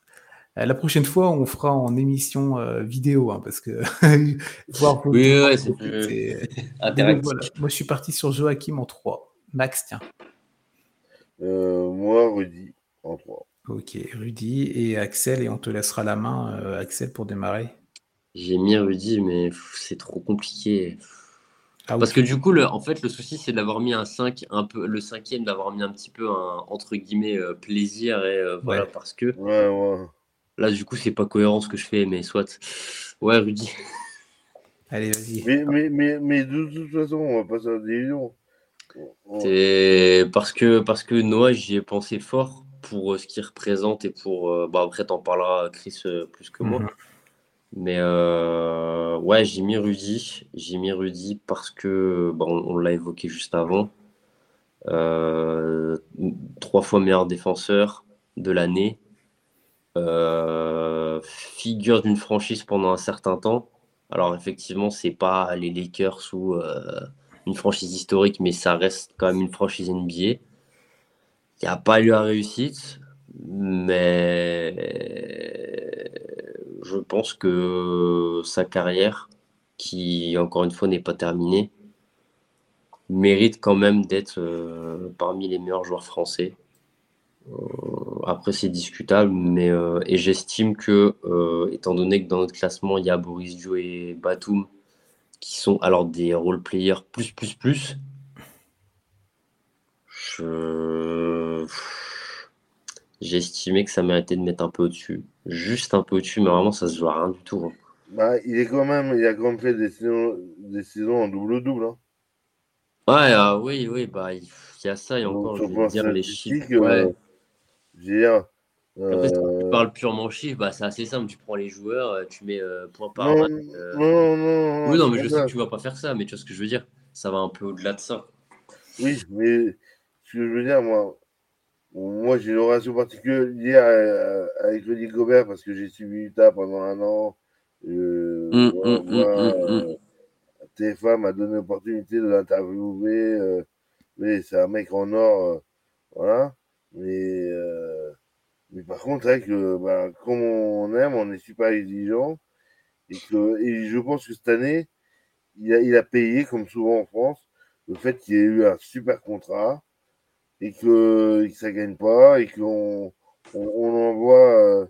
Euh, la prochaine fois, on fera en émission euh, vidéo, hein, parce que voir oui, ouais, c'est plus voilà. Moi, je suis parti sur Joachim en 3. Max, tiens. Euh, moi, Rudy en 3. Ok, Rudy et Axel, et on te laissera la main, Axel, pour démarrer. J'ai mis Rudy, mais c'est trop compliqué. Ah parce que du coup, le, en fait, le souci, c'est d'avoir mis un 5, un peu, le cinquième, d'avoir mis un petit peu un, entre guillemets, plaisir, et voilà, parce que. Ouais, ouais. Là, du coup, c'est pas cohérent ce que je fais, mais soit. Ouais, Rudy. Allez, vas-y. Mais, mais, mais, mais, de toute façon, on va passer à la division. C'est parce que, parce que Noah, j'y ai pensé fort pour euh, ce qu'il représente et pour. Euh, bah après, t'en parleras, Chris, euh, plus que moi. Mhm. Mais ouais, j'ai mis Rudy. J'ai mis Rudy parce que, bah, on, l'a évoqué juste avant. trois fois meilleur défenseur de l'année. Figure d'une franchise pendant un certain temps. Alors effectivement, c'est pas les Lakers ou une franchise historique, mais ça reste quand même une franchise NBA. Il n'y a pas eu la réussite, mais je pense que sa carrière, qui encore une fois n'est pas terminée, mérite quand même d'être euh, parmi les meilleurs joueurs français. Euh, après, c'est discutable, mais euh, et j'estime que, étant donné que dans notre classement, il y a Boris Dio et Batum qui sont alors des role players plus, plus, plus. Je... J'ai estimé que ça méritait de mettre un peu au-dessus. Juste un peu au-dessus, mais vraiment, ça se voit rien du tout. Hein. Bah, il est quand même, il a quand même fait des saisons, des saisons en double-double. Hein. Ouais, ah oui, oui, bah, il y a ça, et encore, je vais dire les chiffres. Ouais. Euh, après, si tu euh, parles purement chiffre, bah, c'est assez simple. Tu prends les joueurs, euh, tu mets euh, point par non, Non, non, Oui, non, mais je sais que tu vas pas faire ça, mais tu vois ce que je veux dire. Ça va un peu au-delà de ça. Oui, mais ce que je veux dire, moi, moi j'ai une relation particulière avec Rudy Gobert parce que j'ai suivi Utah pendant un an. Hum, hum, hum, TFA m'a donné l'opportunité de l'interviewer. mais c'est un mec en or. voilà. Mais. Mais par contre, c'est vrai que bah, comme on aime, on est super exigeant. Et, que, et je pense que cette année, il a, il a payé, comme souvent en France, le fait qu'il ait eu un super contrat et que, ça ne gagne pas et qu'on on, on envoie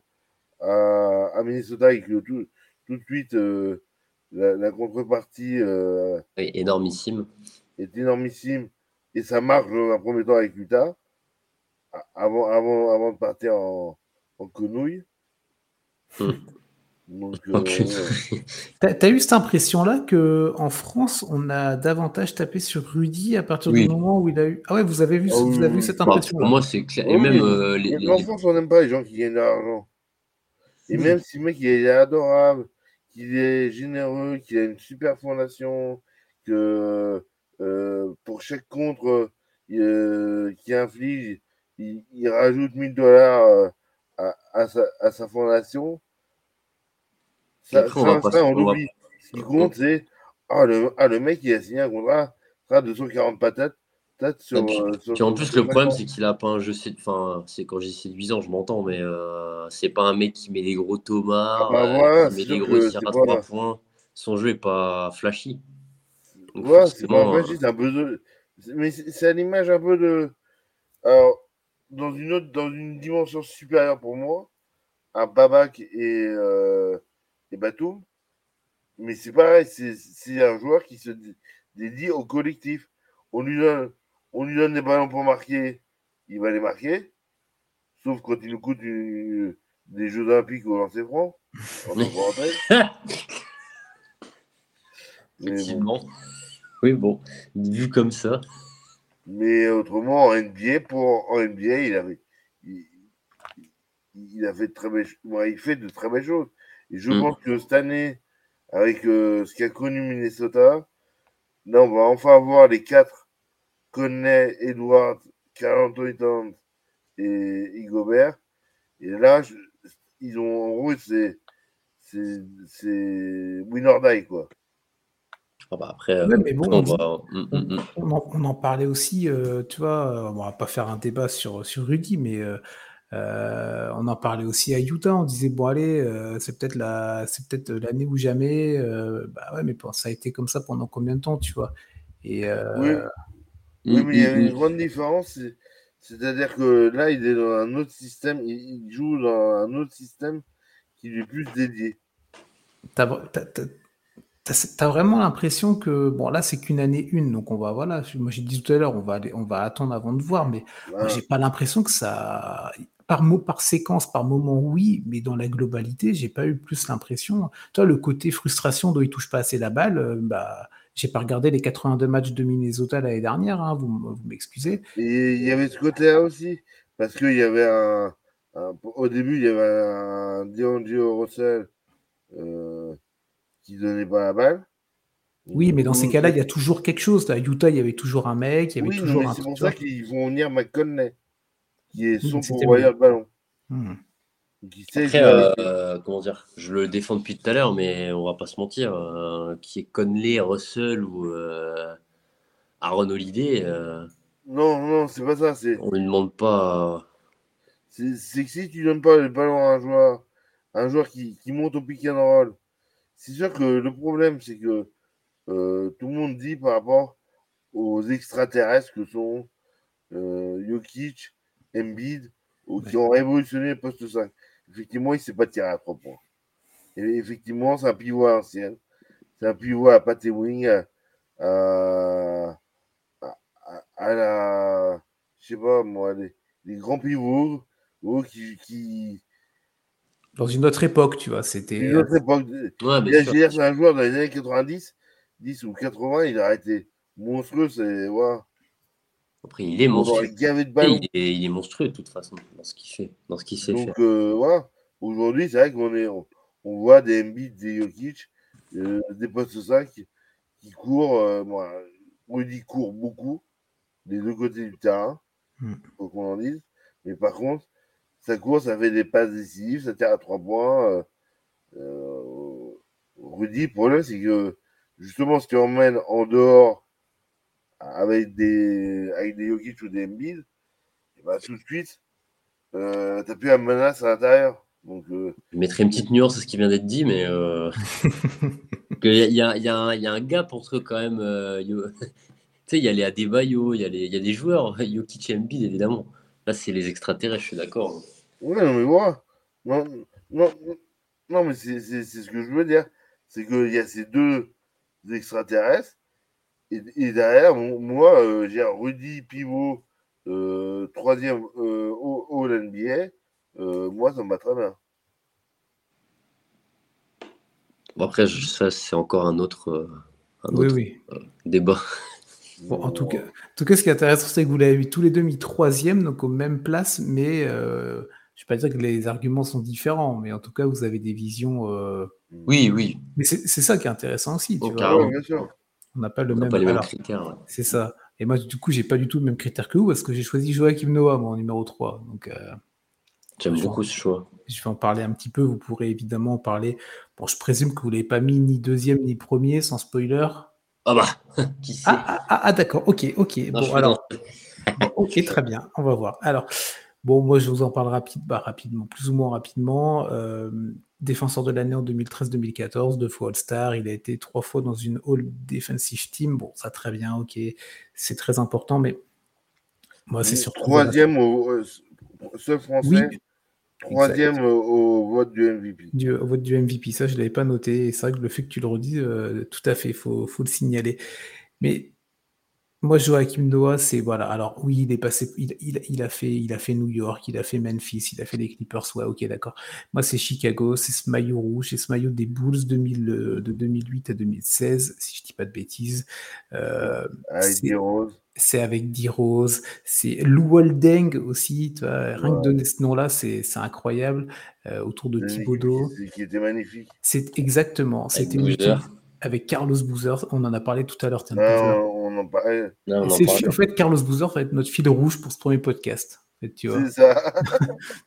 euh, à, Minnesota et que tout, tout de suite euh, la, contrepartie euh, énormissime. est énormissime et ça marche dans un premier temps avec Utah avant, avant, avant de partir en, en quenouille. Hmm. Euh, T'as eu cette impression-là que en France, on a davantage tapé sur Rudy à partir du moment où il a eu. Ah ouais, vous avez vu, ah vous avez vu cette bah, impression. pour moi, c'est clair. Et même euh, les, en France, on n'aime pas les gens qui gagnent de l'argent. Et même si le mec il est adorable, qu'il est généreux, qu'il a une super fondation, que euh, pour chaque contre qui inflige, il, rajoute 1000 dollars euh, à, à, sa, à, sa, fondation. Ça, ça, on, l'oublie. Ce qui compte, c'est ah, le, ah, le mec, il a signé un contrat à 240 patates. Sur, puis, euh, sur, en plus, le problème, c'est qu'il a pas un jeu. Enfin, c'est quand j'ai 8 ans, je m'entends, mais euh, c'est pas un mec qui met des gros tomates, ah bah qui met des gros tirs à 3 points. Son jeu est pas flashy. ouais, c'est pas flashy, c'est un peu de... Mais c'est à l'image un peu de. Alors, dans une autre, dans une dimension supérieure pour moi, à Babak et, euh, et Batum. Mais c'est pareil, c'est un joueur qui se dédie au collectif. On lui donne, on lui donne des ballons pour marquer, il va les marquer. Sauf quand il nous coûte des Jeux Olympiques au lancer franc. Effectivement. Oui, bon, vu comme ça. Mais autrement, en NBA, pour, en NBA, il avait, il, a fait de très belles, il fait de très belles choses. Et je mm. pense que cette année, avec euh, ce qu'a connu Minnesota, là, on va enfin avoir les quatre Conley, Edward, Carl Anthony et Igobert. Et là, ils ont, en gros, c'est, c'est, c'est win or die, quoi. Bah après, euh, hum, hum, hum. on, en, parlait aussi, euh, tu vois, on va pas faire un débat sur, sur Rudy, mais euh, on en parlait aussi à Utah. On disait, bon, allez, c'est peut-être la, c'est peut-être l'année ou jamais. bah ouais, mais ça a été comme ça pendant combien de temps, tu vois? Et, oui. mais il y a une grande différence. C'est-à-dire que là, il est dans un autre système, il joue dans un autre système qui lui est plus dédié. T'as, T'as vraiment l'impression que bon là c'est qu'une année une donc on va voilà moi j'ai dit tout à l'heure on va on va attendre avant de voir mais j'ai pas l'impression que ça par mot par séquence par moment oui mais dans la globalité j'ai pas eu plus l'impression toi le côté frustration dont il touche pas assez la balle euh, bah j'ai pas regardé les 82 matchs de Minnesota l'année dernière, hein, vous, vous m'excusez. Et il y avait ce côté-là aussi, parce qu'il y avait un, Au début, il y avait un D'Angelo Russell euh, qui donnait pas la balle. Oui, mais dans ces cas-là, il y a toujours quelque chose. À Utah, il y avait toujours un mec, il y avait oui, toujours un. C'est pour ça qu'ils vont venir McConney, qui est son pourvoyeur de ballon. Hmm. Après, euh, comment dire, je le défends depuis tout à l'heure, mais on va pas se mentir, euh, qui est Conley, Russell ou euh, Aaron Holiday. non, non, c'est pas ça. On lui demande pas. C'est que si tu donnes pas le ballon à un joueur, un joueur qui, qui monte au pick and roll, c'est sûr que le problème, c'est que tout le monde dit par rapport aux extraterrestres que sont Jokic, Embiid, ou qui ont révolutionné le poste 5 effectivement, il ne s'est pas tiré à trois points. Et effectivement, c'est un pivot ancien. C'est un pivot à pâté wing, à, à, la. Je sais pas, moi, les, grands pivots qui, qui, Dans une autre époque, tu vois, c'était. Une autre époque. Ouais, c'est un joueur dans les années 90, 10 ou 80, il a été monstrueux, c'est. Après, il est monstrueux. Il est, il est, monstrueux de toute façon dans ce qu'il fait, dans ce qu'il sait Donc, euh, voilà. Aujourd'hui, c'est vrai qu'on est, on, voit des MB, des Jokic, euh, des postes 5 qui, qui courent. Euh, moi, Rudy court beaucoup des deux côtés du terrain, il hmm. faut qu'on en dise. Mais par contre, ça court, ça fait des passes décisives, ça tire à trois points. Euh, Rudy, le problème, c'est que justement, si tu emmènes en dehors avec des, avec des Jokic ou des Embiid, et ben, tout de suite, euh, tu n'as plus la menace à l'intérieur. Donc, euh... Je mettrais une petite nuance à ce qui vient d'être dit, mais euh... il y, y, a, y, a y, a, un gap entre quand même. Euh, tu sais, il y a les Adebayo, il y, a les, y a des joueurs, Jokic et Embiid évidemment. Là, c'est les extraterrestres, je suis d'accord. Ouais, non, mais voilà. Non, non, non mais c'est ce que je veux dire. C'est qu'il y a ces deux extraterrestres et, derrière, moi, euh, j'ai Rudy Pivot, euh, troisième euh, au, NBA. moi, ça me va très bien. après, ça, c'est encore un autre, oui, débat. en, tout cas, en tout cas, ce qui est intéressant, c'est que vous l'avez tous les deux mis troisième, donc aux mêmes places, mais je ne vais pas dire que les arguments sont différents, mais en tout cas, vous avez des visions. Oui, oui. Mais c'est ça qui est intéressant aussi. Tu vois. bien sûr. On n'a pas le même. les mêmes critères. C'est ça. Et moi, du coup, j'ai pas du tout le même critère que vous parce que j'ai choisi Joachim Noah, mon numéro 3. Donc, euh, J'aime beaucoup ce choix. Je vais en parler un petit peu. Vous pourrez évidemment en parler. Bon, je présume que vous ne l'avez pas mis ni deuxième ni premier, sans spoiler. Ah bah, qui sait? Ah, ah, ah, ah d'accord. Ok, ok. bon, alors. ok, très bien. On va voir. Alors, bon, moi, je vous en parle rapide, bah, rapidement, plus ou moins rapidement. Euh, défenseur de l'année en 2013-2014, deux fois All-Star. Il a été trois fois dans une All Defensive Team. Bon, ça très bien, ok, c'est très important, mais moi, c'est surtout. Troisième au euh, seul français. troisième au, vote du MVP. au vote du MVP, ça je ne l'avais pas noté. C'est vrai que le fait que tu le redis, euh, tout à fait, il faut, faut, le signaler. Mais moi, Joachim Noah, c'est voilà. Alors oui, il est passé, il, a fait, il a fait New York, il a fait Memphis, il a fait les Clippers. Ouais, ok, d'accord. Moi, c'est Chicago, c'est ce maillot rouge, c'est ce maillot des Bulls 2000, euh, de 2008 à 2016, si je dis pas de bêtises. Euh, c'est avec D Rose, c'est Lou Holding aussi. Tu vois, rien que donner ce nom-là, c'est incroyable. Euh, autour de Thibodeau. Qui était magnifique. C'est exactement. C'était avec Carlos Boozer. On en a parlé tout à l'heure. on en parlait. en, fait, Carlos Boozer va être notre fil rouge pour ce premier podcast. tu vois. C'est ça.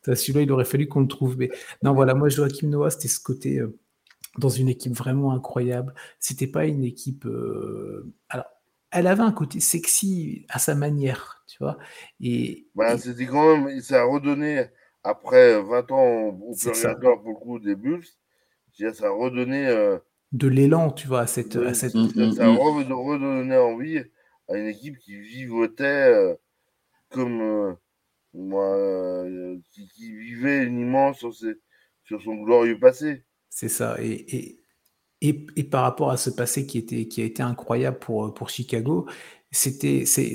Celui-là, il aurait fallu qu'on le trouve. Mais non, voilà, moi, Joachim Noah, c'était ce côté euh, dans une équipe vraiment incroyable. C'était pas une équipe. Euh, alors, elle avait un côté sexy à sa manière, tu vois. Et, bah, c'était quand même. Ça a redonné après 20 ans au pour le coup des Bulls. Ça a redonné. Euh, de l'élan, tu vois, à cette. À cette... Ça, a redonné envie à une équipe qui vivotait euh, comme euh, moi, euh, qui, vivait uniment sur, sur son glorieux passé. C'est ça. Et, et, et, par rapport à ce passé qui, était, qui a été incroyable pour, pour Chicago, c'était, c'est,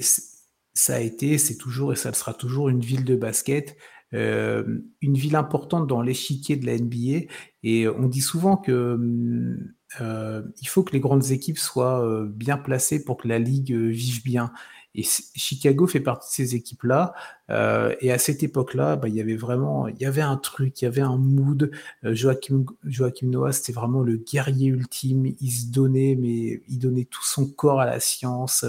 ça a été, c'est toujours et ça sera toujours une ville de basket. une ville importante dans l'échiquier de la NBA. Et on dit souvent que hum, il faut que les grandes équipes soient bien placées pour que la ligue vive bien. Et Chicago fait partie de ces équipes-là. et à cette époque-là, bah, il y avait vraiment, il y avait un truc, il y avait un mood. Joachim, Joachim Noah, c'était vraiment le guerrier ultime. Il se donnait, mais il donnait tout son corps à la science.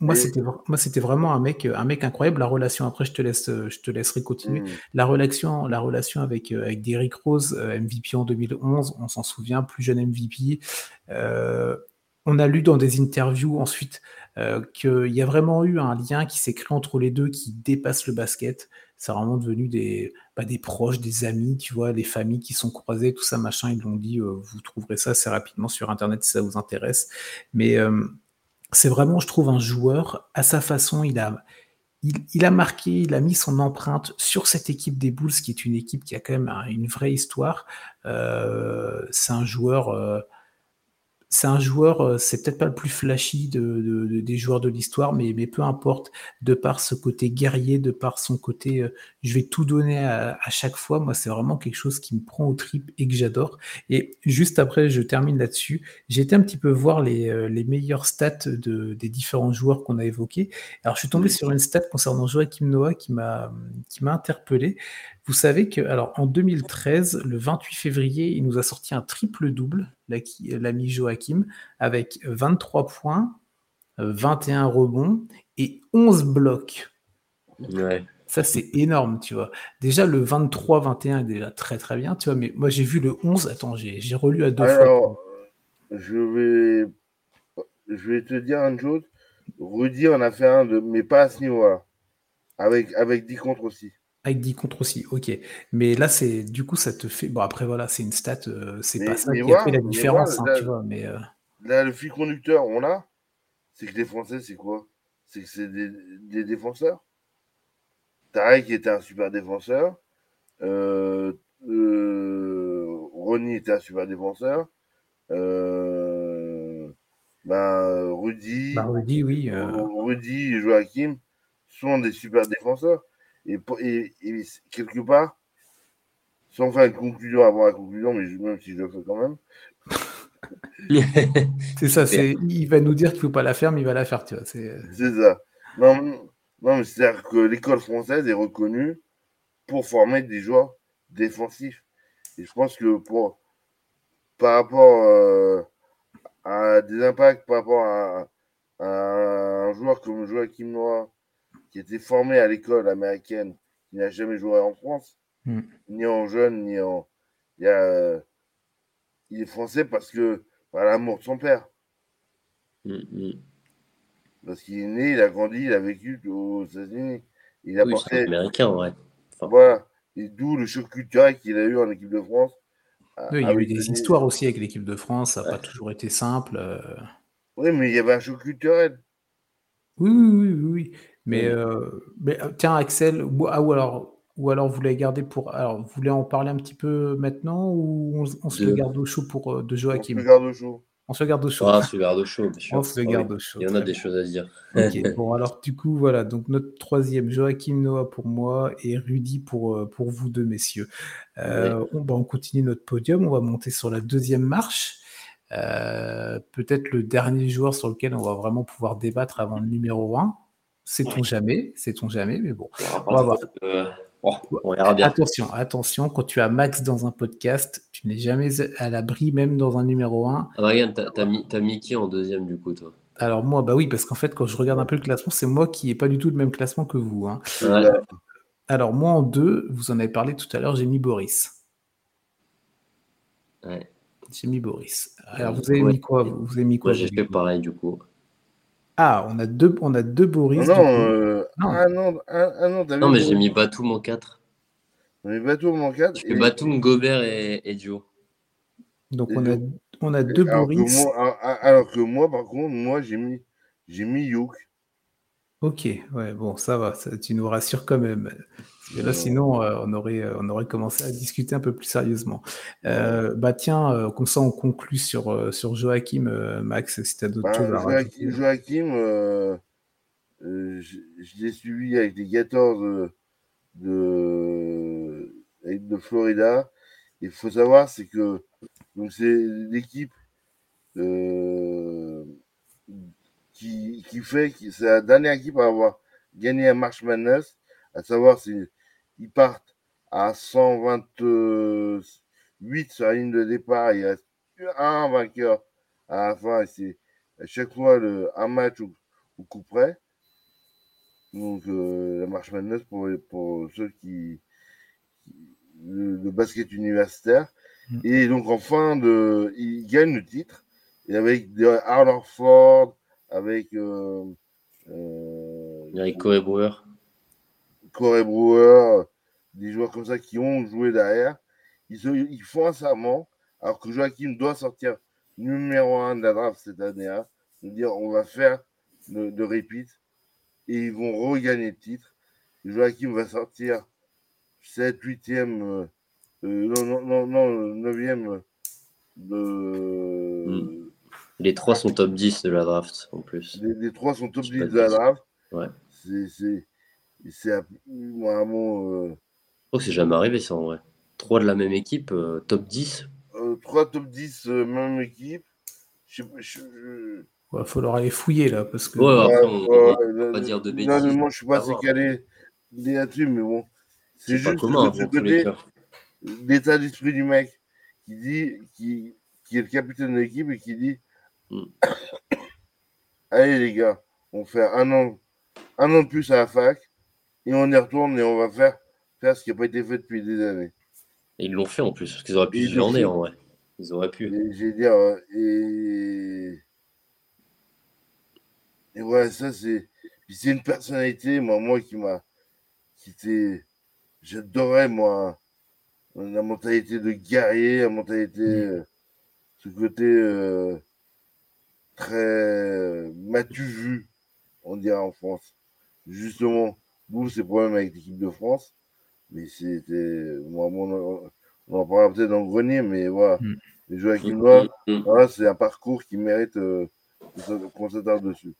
Moi, c'était moi, c'était vraiment un mec, un mec incroyable. La relation, après, je te laisse, je te laisserai continuer. Mmh. La relation, la relation avec euh, avec Derrick Rose, euh, MVP en 2011, on s'en souvient, plus jeune MVP. Euh, on a lu dans des interviews ensuite qu'il y a vraiment eu un lien qui s'est créé entre les deux qui dépasse le basket. C'est vraiment devenu des, bah, des proches, des amis, tu vois, les familles qui sont croisées, tout ça, machin. Ils l'ont dit, vous trouverez ça assez rapidement sur Internet si ça vous intéresse. Mais c'est vraiment, je trouve, un joueur à sa façon. Il a, il, a marqué, il a mis son empreinte sur cette équipe des Bulls, qui est une équipe qui a quand même une vraie histoire. Euh, c'est un joueur. C'est un joueur, euh, c'est peut-être pas le plus flashy de, des joueurs de l'histoire, mais, mais peu importe, de par ce côté guerrier, de par son côté, euh, je vais tout donner à, chaque fois. Moi, c'est vraiment quelque chose qui me prend au trip et que j'adore. Et juste après, je termine là-dessus. J'ai été un petit peu voir les, euh, les meilleures stats de, des différents joueurs qu'on a évoqués. Alors, je suis tombé sur une stat concernant Joachim Noah qui m'a qui m'a interpellé. Vous savez que, alors, en 2013, le 28 février, il nous a sorti un triple-double, l'ami Joachim, avec 23 points, 21 rebonds et 11 blocs. Ouais. Ça, c'est énorme, tu vois. Déjà, le 23-21 est déjà très, très bien, tu vois. Mais moi, j'ai vu le 11. Attends, j'ai relu à deux fois. Je vais, je vais te dire une chose. Rudy en a fait un, de, mais pas à ce niveau-là. Avec, avec 10 contre aussi. Avec 10 contre aussi, ok. Mais là, c'est du coup, ça te fait. Bon, après, voilà, c'est une stat, euh, c'est pas ça qui a fait la différence, hein, tu vois. Mais, euh, Là, le fil conducteur, on a, c'est que les Français, c'est quoi? C'est que c'est des, des, défenseurs. Tarek était un super défenseur. Euh, euh, Ronnie était un super défenseur. Euh, ben, Rudy. Bah, Rudy, oui. Rudy et Joachim sont des super défenseurs. Et, quelque part, sans faire une conclusion avant la conclusion, mais même si je le fais quand même. c'est ça, c'est, il va nous dire qu'il ne faut pas la faire, mais il va la faire, tu vois. C'est, ça. Non, mais c'est-à-dire que l'école française est reconnue pour former des joueurs défensifs. Et je pense que pour, par rapport euh, à des impacts, par rapport à, un joueur comme Joachim Noah, qui était formé à l'école américaine, qui n'a jamais joué en France, hmm. ni en jeune, ni en. Il, y a, euh, il est français parce que par l'amour de son père. Hmm, hmm. Parce qu'il est né, il a grandi, il a vécu aux États-Unis. Il a oui, porté. américain, ouais. Voilà. Et d'où le choc culturel qu'il a eu en équipe de France. il y a eu des histoires aussi avec l'équipe de France, ça n'a pas toujours été simple. Euh. Oui, mais il y avait un choc culturel. Oui, oui, oui, oui. Mais, euh, mais euh, tiens, Axel, ou, ah, ou alors, ou alors vous voulez garder pour. Alors, vous voulez en parler un petit peu maintenant ou on, se le garde au chaud pour euh, de Joachim? On se garde au chaud. On se garde au chaud. Ah, on se garde au chaud, bien sûr. On se garde au chaud. Il y en a des choses à dire. Ok, bon, alors du coup, voilà. Donc, notre troisième, Joachim Noah pour moi et Rudy pour, pour vous deux, messieurs. on, bah, on continue notre podium. On va monter sur la deuxième marche. Peut-être le dernier joueur sur lequel on va vraiment pouvoir débattre avant le numéro 1. Sait-on jamais, sait-on jamais, mais bon. On va voir. on verra bien. Attention, attention, quand tu as Max dans un podcast, tu n'es jamais à l'abri, même dans un numéro 1. Ah, regarde, t'as mis, mis, qui en deuxième du coup, toi Alors moi, bah oui, parce qu'en fait, quand je regarde un peu le classement, c'est moi qui n'ai pas du tout le même classement que vous. Hein. Alors moi en deux, vous en avez parlé tout à l'heure, j'ai mis Boris. Ouais. J'ai mis Boris. Alors vous avez mis quoi Vous avez mis quoi Moi j'ai fait pareil du coup. Ah, on a deux, on a deux Boris. Non, euh, non. Ah non, ah, ah non, non mais j'ai mis Batum en 4. On a mis Batum en 4. Et... Batum, Gobert et, et Dio. Donc on a, on a deux alors Boris. Que moi, alors que moi, par contre, moi j'ai mis, j'ai mis Youk. Ok, ouais, bon, ça va, ça, tu nous rassures quand même là, sinon, euh, on, aurait, euh, on aurait commencé à discuter un peu plus sérieusement. Euh, bah tiens, comme ça, on conclut sur, sur Joachim, Max, si tu as d'autres bah, choses à rajouter. Joachim, je, l'ai suivi avec les 14 de, de, Florida. Il faut savoir, c'est que Donc c'est l'équipe qui, qui, fait, c'est la dernière équipe à avoir gagné un March Madness, à savoir s'ils partent à 128 sur la ligne de départ, il reste un vainqueur à la fin, et c'est à chaque fois le, un match au, coup près. Donc euh, la March Madness pour, pour ceux qui, le, basket universitaire. Mm. Et donc en fin de, il gagne le titre et avec Arnold Ford, avec euh, euh. Corey Brewer, des joueurs comme ça qui ont joué derrière. Ils, ils font un serment, alors que Joachim doit sortir numéro un de la draft cette année-là. dire on va faire de, de repeat et ils vont regagner le titre. Joachim va sortir 7, 8e, euh, non, non, non, non, 9e de. Hmm. Les trois sont top 10 de la draft en plus. Les, trois sont top 10 de la draft. Ouais. C'est vraiment. Euh... Je crois que c'est jamais arrivé ça en vrai. Trois de la même équipe, euh, top 10 euh, Trois top 10, euh, même équipe. Il va falloir aller fouiller là parce que. Ouais, après, on, va pas dire de bêtises. Non, moi je suis pas assez calé là-dessus, mais bon. C'est juste commun, l'état d'esprit du mec qui dit, qui, qui est le capitaine de l'équipe et qui dit mm. Allez les gars, on fait un an, un an de plus à la fac et on y retourne et on va faire, faire ce qui n'a pas été fait depuis des années. Et ils l'ont fait en plus, parce qu'ils auraient pu se journée en vrai. Ils auraient pu. J'ai dire, euh, et. Et ouais, ça c'est. C'est une personnalité, moi, moi qui m'a. qui était. J'adorais, moi, la mentalité de guerrier, la mentalité. Mm. Euh, ce côté. Euh, très. M'as-tu vu, on dirait en France. Justement, vous, c'est problème avec l'équipe de France. Mais c'était. Moi, on en parlera peut-être dans le grenier, mais voilà. Mm. Les Joachim Noah, mm. voilà, c'est un parcours qui mérite euh, qu'on s'attarde dessus.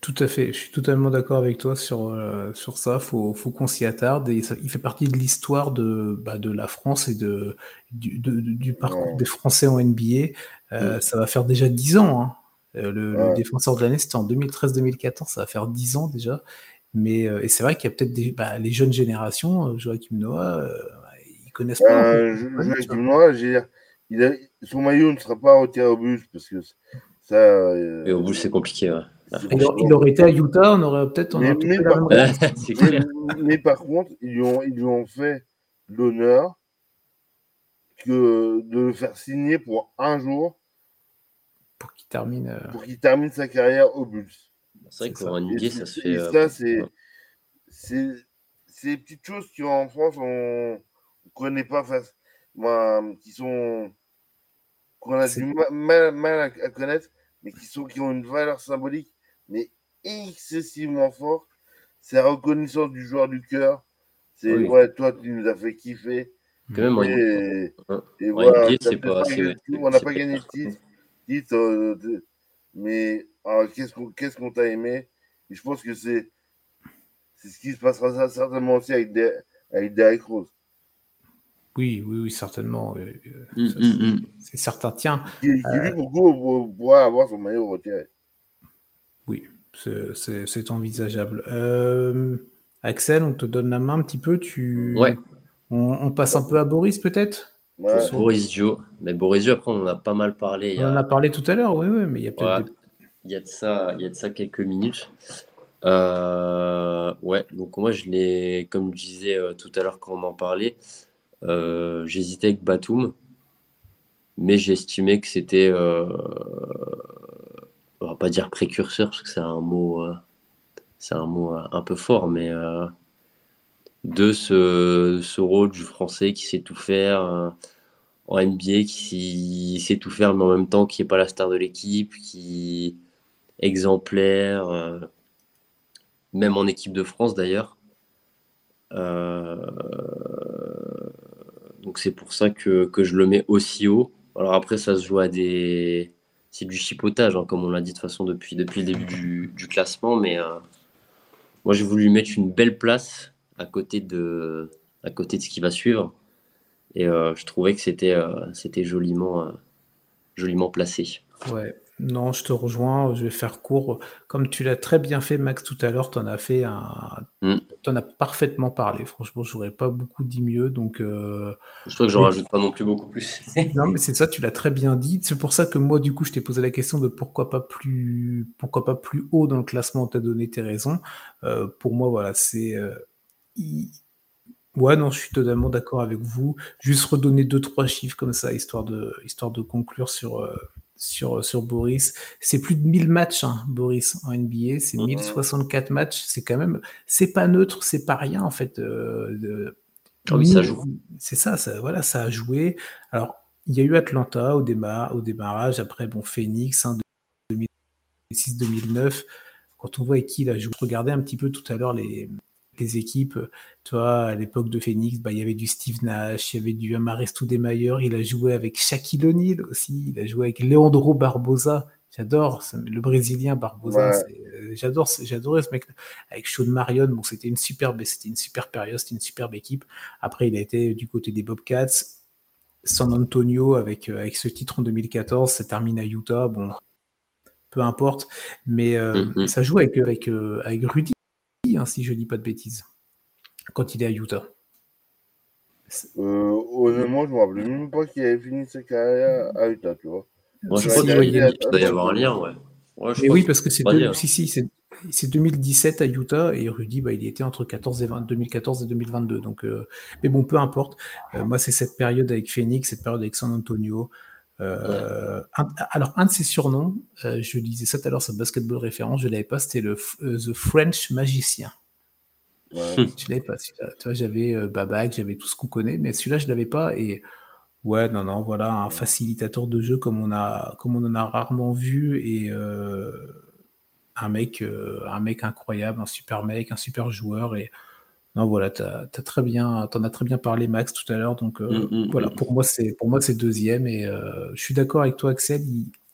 Tout à fait, je suis totalement d'accord avec toi sur, euh, sur ça. Il faut, faut qu'on s'y attarde. Et ça, il fait partie de l'histoire de, bah, de la France et de, du, de, du parcours des Français en NBA. Euh, mm. Ça va faire déjà 10 ans. Hein. Euh, le, le, défenseur de l'année, c'était en 2013-2014. Ça va faire 10 ans déjà. Mais et c'est vrai qu'il y a peut-être des bah, les jeunes générations, Joachim Noah, ils connaissent pas. Joachim Noah, il a, son maillot ne sera pas retiré au bus parce que ça. et au bus, c'est compliqué. Ouais. Il, aurait été à Utah, on aurait peut-être. Mais, mais, par contre, ils lui ont, ils lui ont fait l'honneur que de le faire signer pour un jour. Pour qu'il termine. Euh, pour qu'il termine sa carrière au Bulls. C'est vrai que pour un NBA, ça se fait. Euh, ça, c'est. C'est des petites choses qu'en France, on ne connaît pas, face, qui sont. qu'on a du mal, mal à connaître, mais qui, sont, qui ont une valeur symbolique mais excessivement fort. C'est la reconnaissance du joueur du cœur. C'est ouais, toi, tu nous as fait kiffer. Quand même, et, et voilà, on n'a pas gagné le titre. titre euh, mais ah, qu'est-ce qu'on qu'est-ce qu'on t'a aimé? Et je pense que c'est ce qui se passera certainement aussi avec, des, avec Derek Rose. Oui, oui, oui, certainement. Euh, hum, hum, hum. C'est certain. Tiens. Qui, qui euh... lui, beaucoup, pourra avoir son maillot retiré. Oui, c'est envisageable. Euh, Axel, on te donne la main un petit peu. Tu... Ouais. On, passe un peu à Boris peut-être? Boris Dio. Mais Boris Dio, après, on en a pas mal parlé. On en a parlé tout à l'heure, oui, oui, mais il y a peut-être. Il, y a de ça, il y a de ça quelques minutes. Euh, ouais, donc moi, je l'ai, comme je disais euh, tout à l'heure quand on en parlait, j'hésitais avec Batum, mais j'estimais que c'était on va pas dire précurseur parce que c'est un mot, euh, c'est un mot euh, un peu fort, mais euh, de ce, ce, rôle du français qui sait tout faire en NBA, qui sait tout faire, mais en même temps qui n'est pas la star de l'équipe, qui exemplaire, même en équipe de France d'ailleurs. donc c'est pour ça que, je le mets aussi haut. Alors après, ça se joue à des, c'est du chipotage, hein, comme on l'a dit de toute façon depuis, depuis le début du, classement. Mais euh, moi, j'ai voulu mettre une belle place à côté, de, à côté de ce qui va suivre. Et je trouvais que c'était c'était joliment, joliment placé. Ouais, non, je te rejoins, je vais faire court. Comme tu l'as très bien fait, Max, tout à l'heure, tu en as fait un. Mmh. Tu en as parfaitement parlé. Franchement, j'aurais pas beaucoup dit mieux. Donc, euh, Je trouve que j'en rajoute pas non plus beaucoup plus. non, mais c'est ça, tu l'as très bien dit. C'est pour ça que moi, du coup, je t'ai posé la question de pourquoi pas plus, pourquoi pas plus haut dans le classement. Tu as donné tes raisons. Euh, pour moi, voilà, c'est. Euh, ouais, non, je suis totalement d'accord avec vous. Juste redonner deux, trois chiffres comme ça, histoire de, histoire de conclure sur, sur, sur Boris. C'est plus de 1000 matchs, hein, Boris, en NBA. C'est 1064 matchs. C'est quand même, c'est pas neutre, c'est pas rien, en fait. Euh, ah ça joue. C'est ça, ça, voilà, ça a joué. Alors, il y a eu Atlanta au, au démarrage. Après, bon, Phoenix, hein, 2006-2009. Quand on voit avec qui il a joué, regardais un petit peu tout à l'heure les, les équipes. Toi, à l'époque de Phoenix, bah, il y avait du Steve Nash, il y avait du Amaris Stoudemire, il a joué avec Shaquille O'Neal aussi, il a joué avec Leandro Barbosa. J'adore le Brésilien Barbosa. Euh, j'adore, j'adorais ce mec. Avec Sean Marion, bon, c'était une superbe, c'était une super période, c'était une superbe équipe. Après, il a été du côté des Bobcats. San Antonio avec, euh, avec ce titre en 2014, ça termine à Utah. Bon, peu importe. Mais euh, mm-hmm. ça joue avec, avec, avec Rudy Hein, si je dis pas de bêtises, quand il est à Utah. Euh, honnêtement, je me rappelle même pas qu'il avait fini sa carrière à Utah, tu vois. je crois qu'il doit y avoir un lien, ouais. oui, parce que c'est si, si, c'est 2017 à Utah et Rudy, bah, il y était entre 14 et 2014 et 2022. Donc, euh, mais bon, peu importe. Euh, moi, c'est cette période avec Phoenix, cette période avec San Antonio. Euh, alors, un de ses surnoms, euh, je disais ça tout à l'heure sur Basketball Référence, je ne l'avais pas, c'était le euh, The French Magicien. Ouais. Tu l'avais pas, Tu vois, j'avais Babac, j'avais tout ce qu'on connaît, mais celui-là, je ne l'avais pas. Et ouais, non, non, voilà, un facilitateur de jeu comme on, a, comme on en a rarement vu. Et un, mec, un mec incroyable, un super mec, un super joueur. Et non, voilà, tu as, très bien, en as très bien parlé, Max, tout à l'heure. Donc, euh, mm, mm, voilà, mm. pour moi, c'est pour moi c'est deuxième. Et euh, je suis d'accord avec toi, Axel.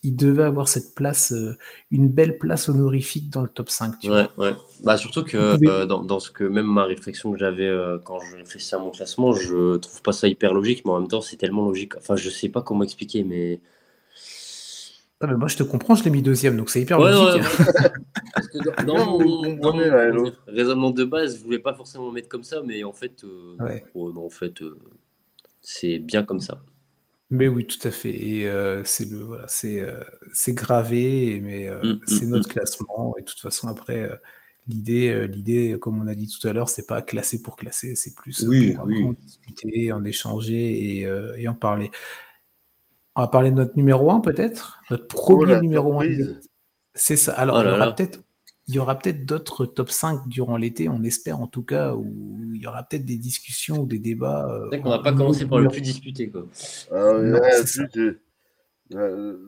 Il, devait avoir cette place, euh, une belle place honorifique dans le top 5. Tu ouais, ouais. Bah, surtout que dans, ce que même ma réflexion que j'avais quand je réfléchissais à mon classement, je trouve pas ça hyper logique, mais en même temps, c'est tellement logique. Enfin, je sais pas comment expliquer, mais ah, mais moi, je te comprends, je l'ai mis deuxième, donc c'est hyper logique. Parce que dans, mon, raisonnement de base, je voulais pas forcément mettre comme ça, mais en fait, euh, oh, en fait euh, c'est bien comme ça. Mais oui, tout à fait. Et euh, c'est le voilà, c'est gravé, mais mm, mm, c'est notre mm. classement. Et de toute façon, après, l'idée, l'idée, comme on a dit tout à l'heure, c'est pas classer pour classer, c'est plus oui, pour en discuter, en échanger et, et en parler. On va parler de notre numéro 1 peut-être? Notre premier numéro 1. C'est ça. Alors, oh il y aura peut-être il y aura peut-être d'autres top 5 durant l'été, on espère en tout cas, où il y aura peut-être des discussions ou des débats. Euh, on va pas commencer par le plus disputé. Quoi. Ah,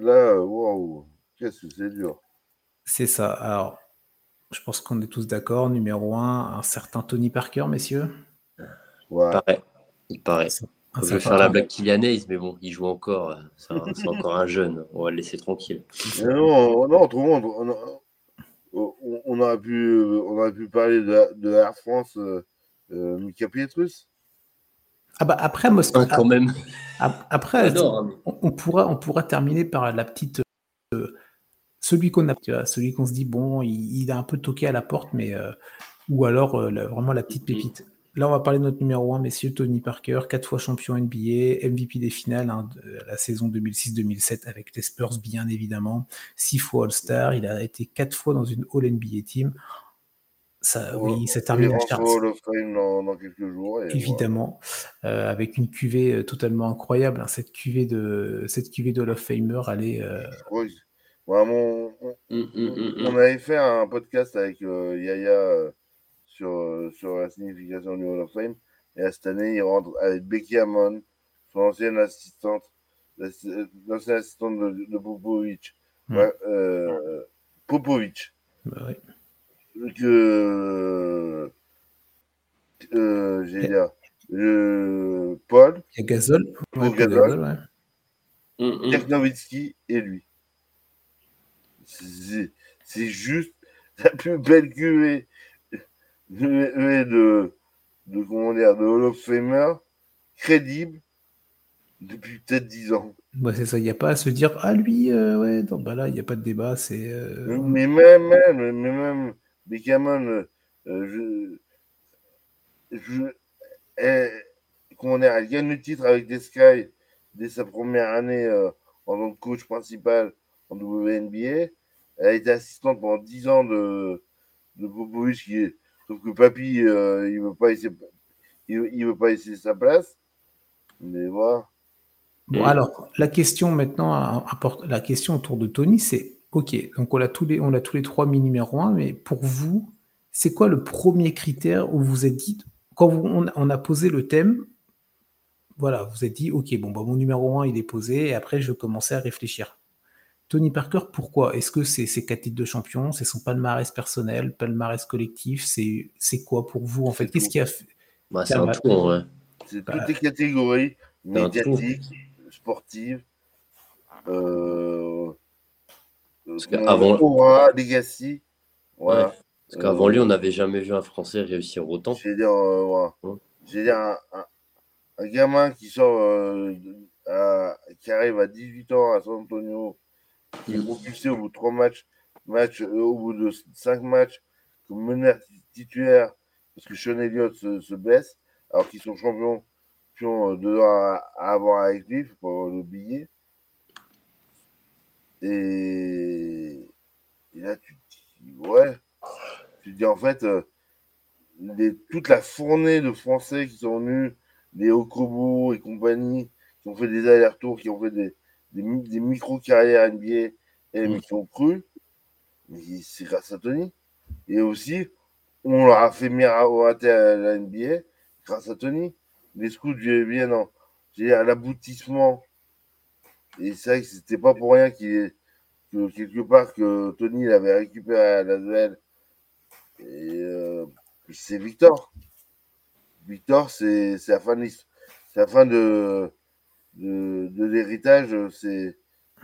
là, waouh, qu'est-ce que c'est dur. C'est ça. Alors, je pense qu'on est tous d'accord. Numéro 1, un certain Tony Parker, messieurs. Ouais. Il paraît. Il paraît. Ah, je vais faire la blague Kylianaise, mais bon, il joue encore. Euh, c'est encore un jeune. On va le laisser tranquille. non, non, tout le monde. On, aurait pu, on aurait pu parler de, de Air France, euh, euh, Mika Pietrus. Ah bah après, moi, ah, quand même. Après, hein, on, pourra, on pourra terminer par la petite. celui qu'on a, celui qu'on se dit, bon, il, a un peu toqué à la porte, mais. ou alors vraiment la petite mm-hmm. pépite. Là, on va parler de notre numéro 1, messieurs, Tony Parker, quatre fois champion NBA, MVP des finales hein, de la saison 2006-2007 avec les Spurs, bien évidemment, six fois All-Star, il a été quatre fois dans une All-NBA team. Ça, oui, ça termine la charte. Dans, dans, quelques jours. Évidemment, euh, avec une cuvée euh, totalement incroyable. Hein, cette cuvée de cette cuvée de of Famer, allait. Euh... Oui. Vraiment, on, hum, hum, hum, on, avait fait un podcast avec euh, Yaya sur, sur la signification du Hall of Fame. Et cette année, il rentre avec Becky Hammond, son ancienne assistante, l'ancienne assistante de, de Popovic. Hmm. Ouais, euh, Popovic. Bah oui. Que. Euh, j'ai Paul. Il y a Gazol. Paul ouais. Gazol ouais. Dirk Nowitzki et lui. C'est juste la plus belle cuvée de, de, comment dire, de Hall of Famer crédible depuis peut-être 10 ans. Bah, c'est ça, il n'y a pas à se dire Ah, lui, euh, ouais, non, bah là, il n'y a pas de débat. c'est euh, Mais même, même, mais même, Beckham, je. je elle, comment dire, elle gagne le titre avec des Sky dès sa première année en tant que coach principal en WNBA. Elle a été assistante pendant 10 ans de, de Popovic, qui est, sauf que Papy, euh, il ne veut, pas essayer, il, veut pas essayer sa place. Mais voilà. Bon, alors, la question maintenant, la question autour de Tony, c'est OK, donc on a tous les, on a tous les trois mis numéro un, mais pour vous, c'est quoi le premier critère où vous êtes dit, quand on, on, a posé le thème, voilà, vous êtes dit, OK, bon, bah, mon numéro un, il est posé, et après, je vais commencer à réfléchir. Tony Parker, pourquoi? Est-ce que c'est ses quatre titres de champion? C'est son palmarès personnel, palmarès collectif? C'est quoi pour vous en fait? Qu'est-ce qui a fait? Bah, C'est un tout en vrai. C'est toutes bah, les catégories médiatiques, sportives. Euh, Parce qu'avant Aura, Legacy. Voilà. Parce qu'avant lui, on n'avait jamais vu un Français réussir autant. Je dire, euh, dire un, un, gamin qui sort, euh, qui arrive à 18 ans à San Antonio il est propulsé au bout de trois matchs, match, euh, au bout de cinq matchs, comme meneur titulaire, parce que Sean Elliott se, se blesse, alors qu'ils sont champions, champions de à, à, avoir avec lui, il faut pas l'oublier. Et, et, là, tu te dis, ouais, tu te dis en fait, euh, toute la fournée de Français qui sont venus, les Okobo et compagnie, qui ont fait des allers-retours, qui ont fait des, des, micro-carrières NBA et mm. qui ont cru, mais c'est grâce à Tony. Et aussi, on leur a fait miroiter à la NBA grâce à Tony. Les scouts viennent en, à l'aboutissement. Et c'est vrai que c'était pas pour rien qu'il que quelque part que Tony l'avait récupéré à la duel. Et euh, c'est Victor. Victor, c'est la fin de la fin de, de, l'héritage, c'est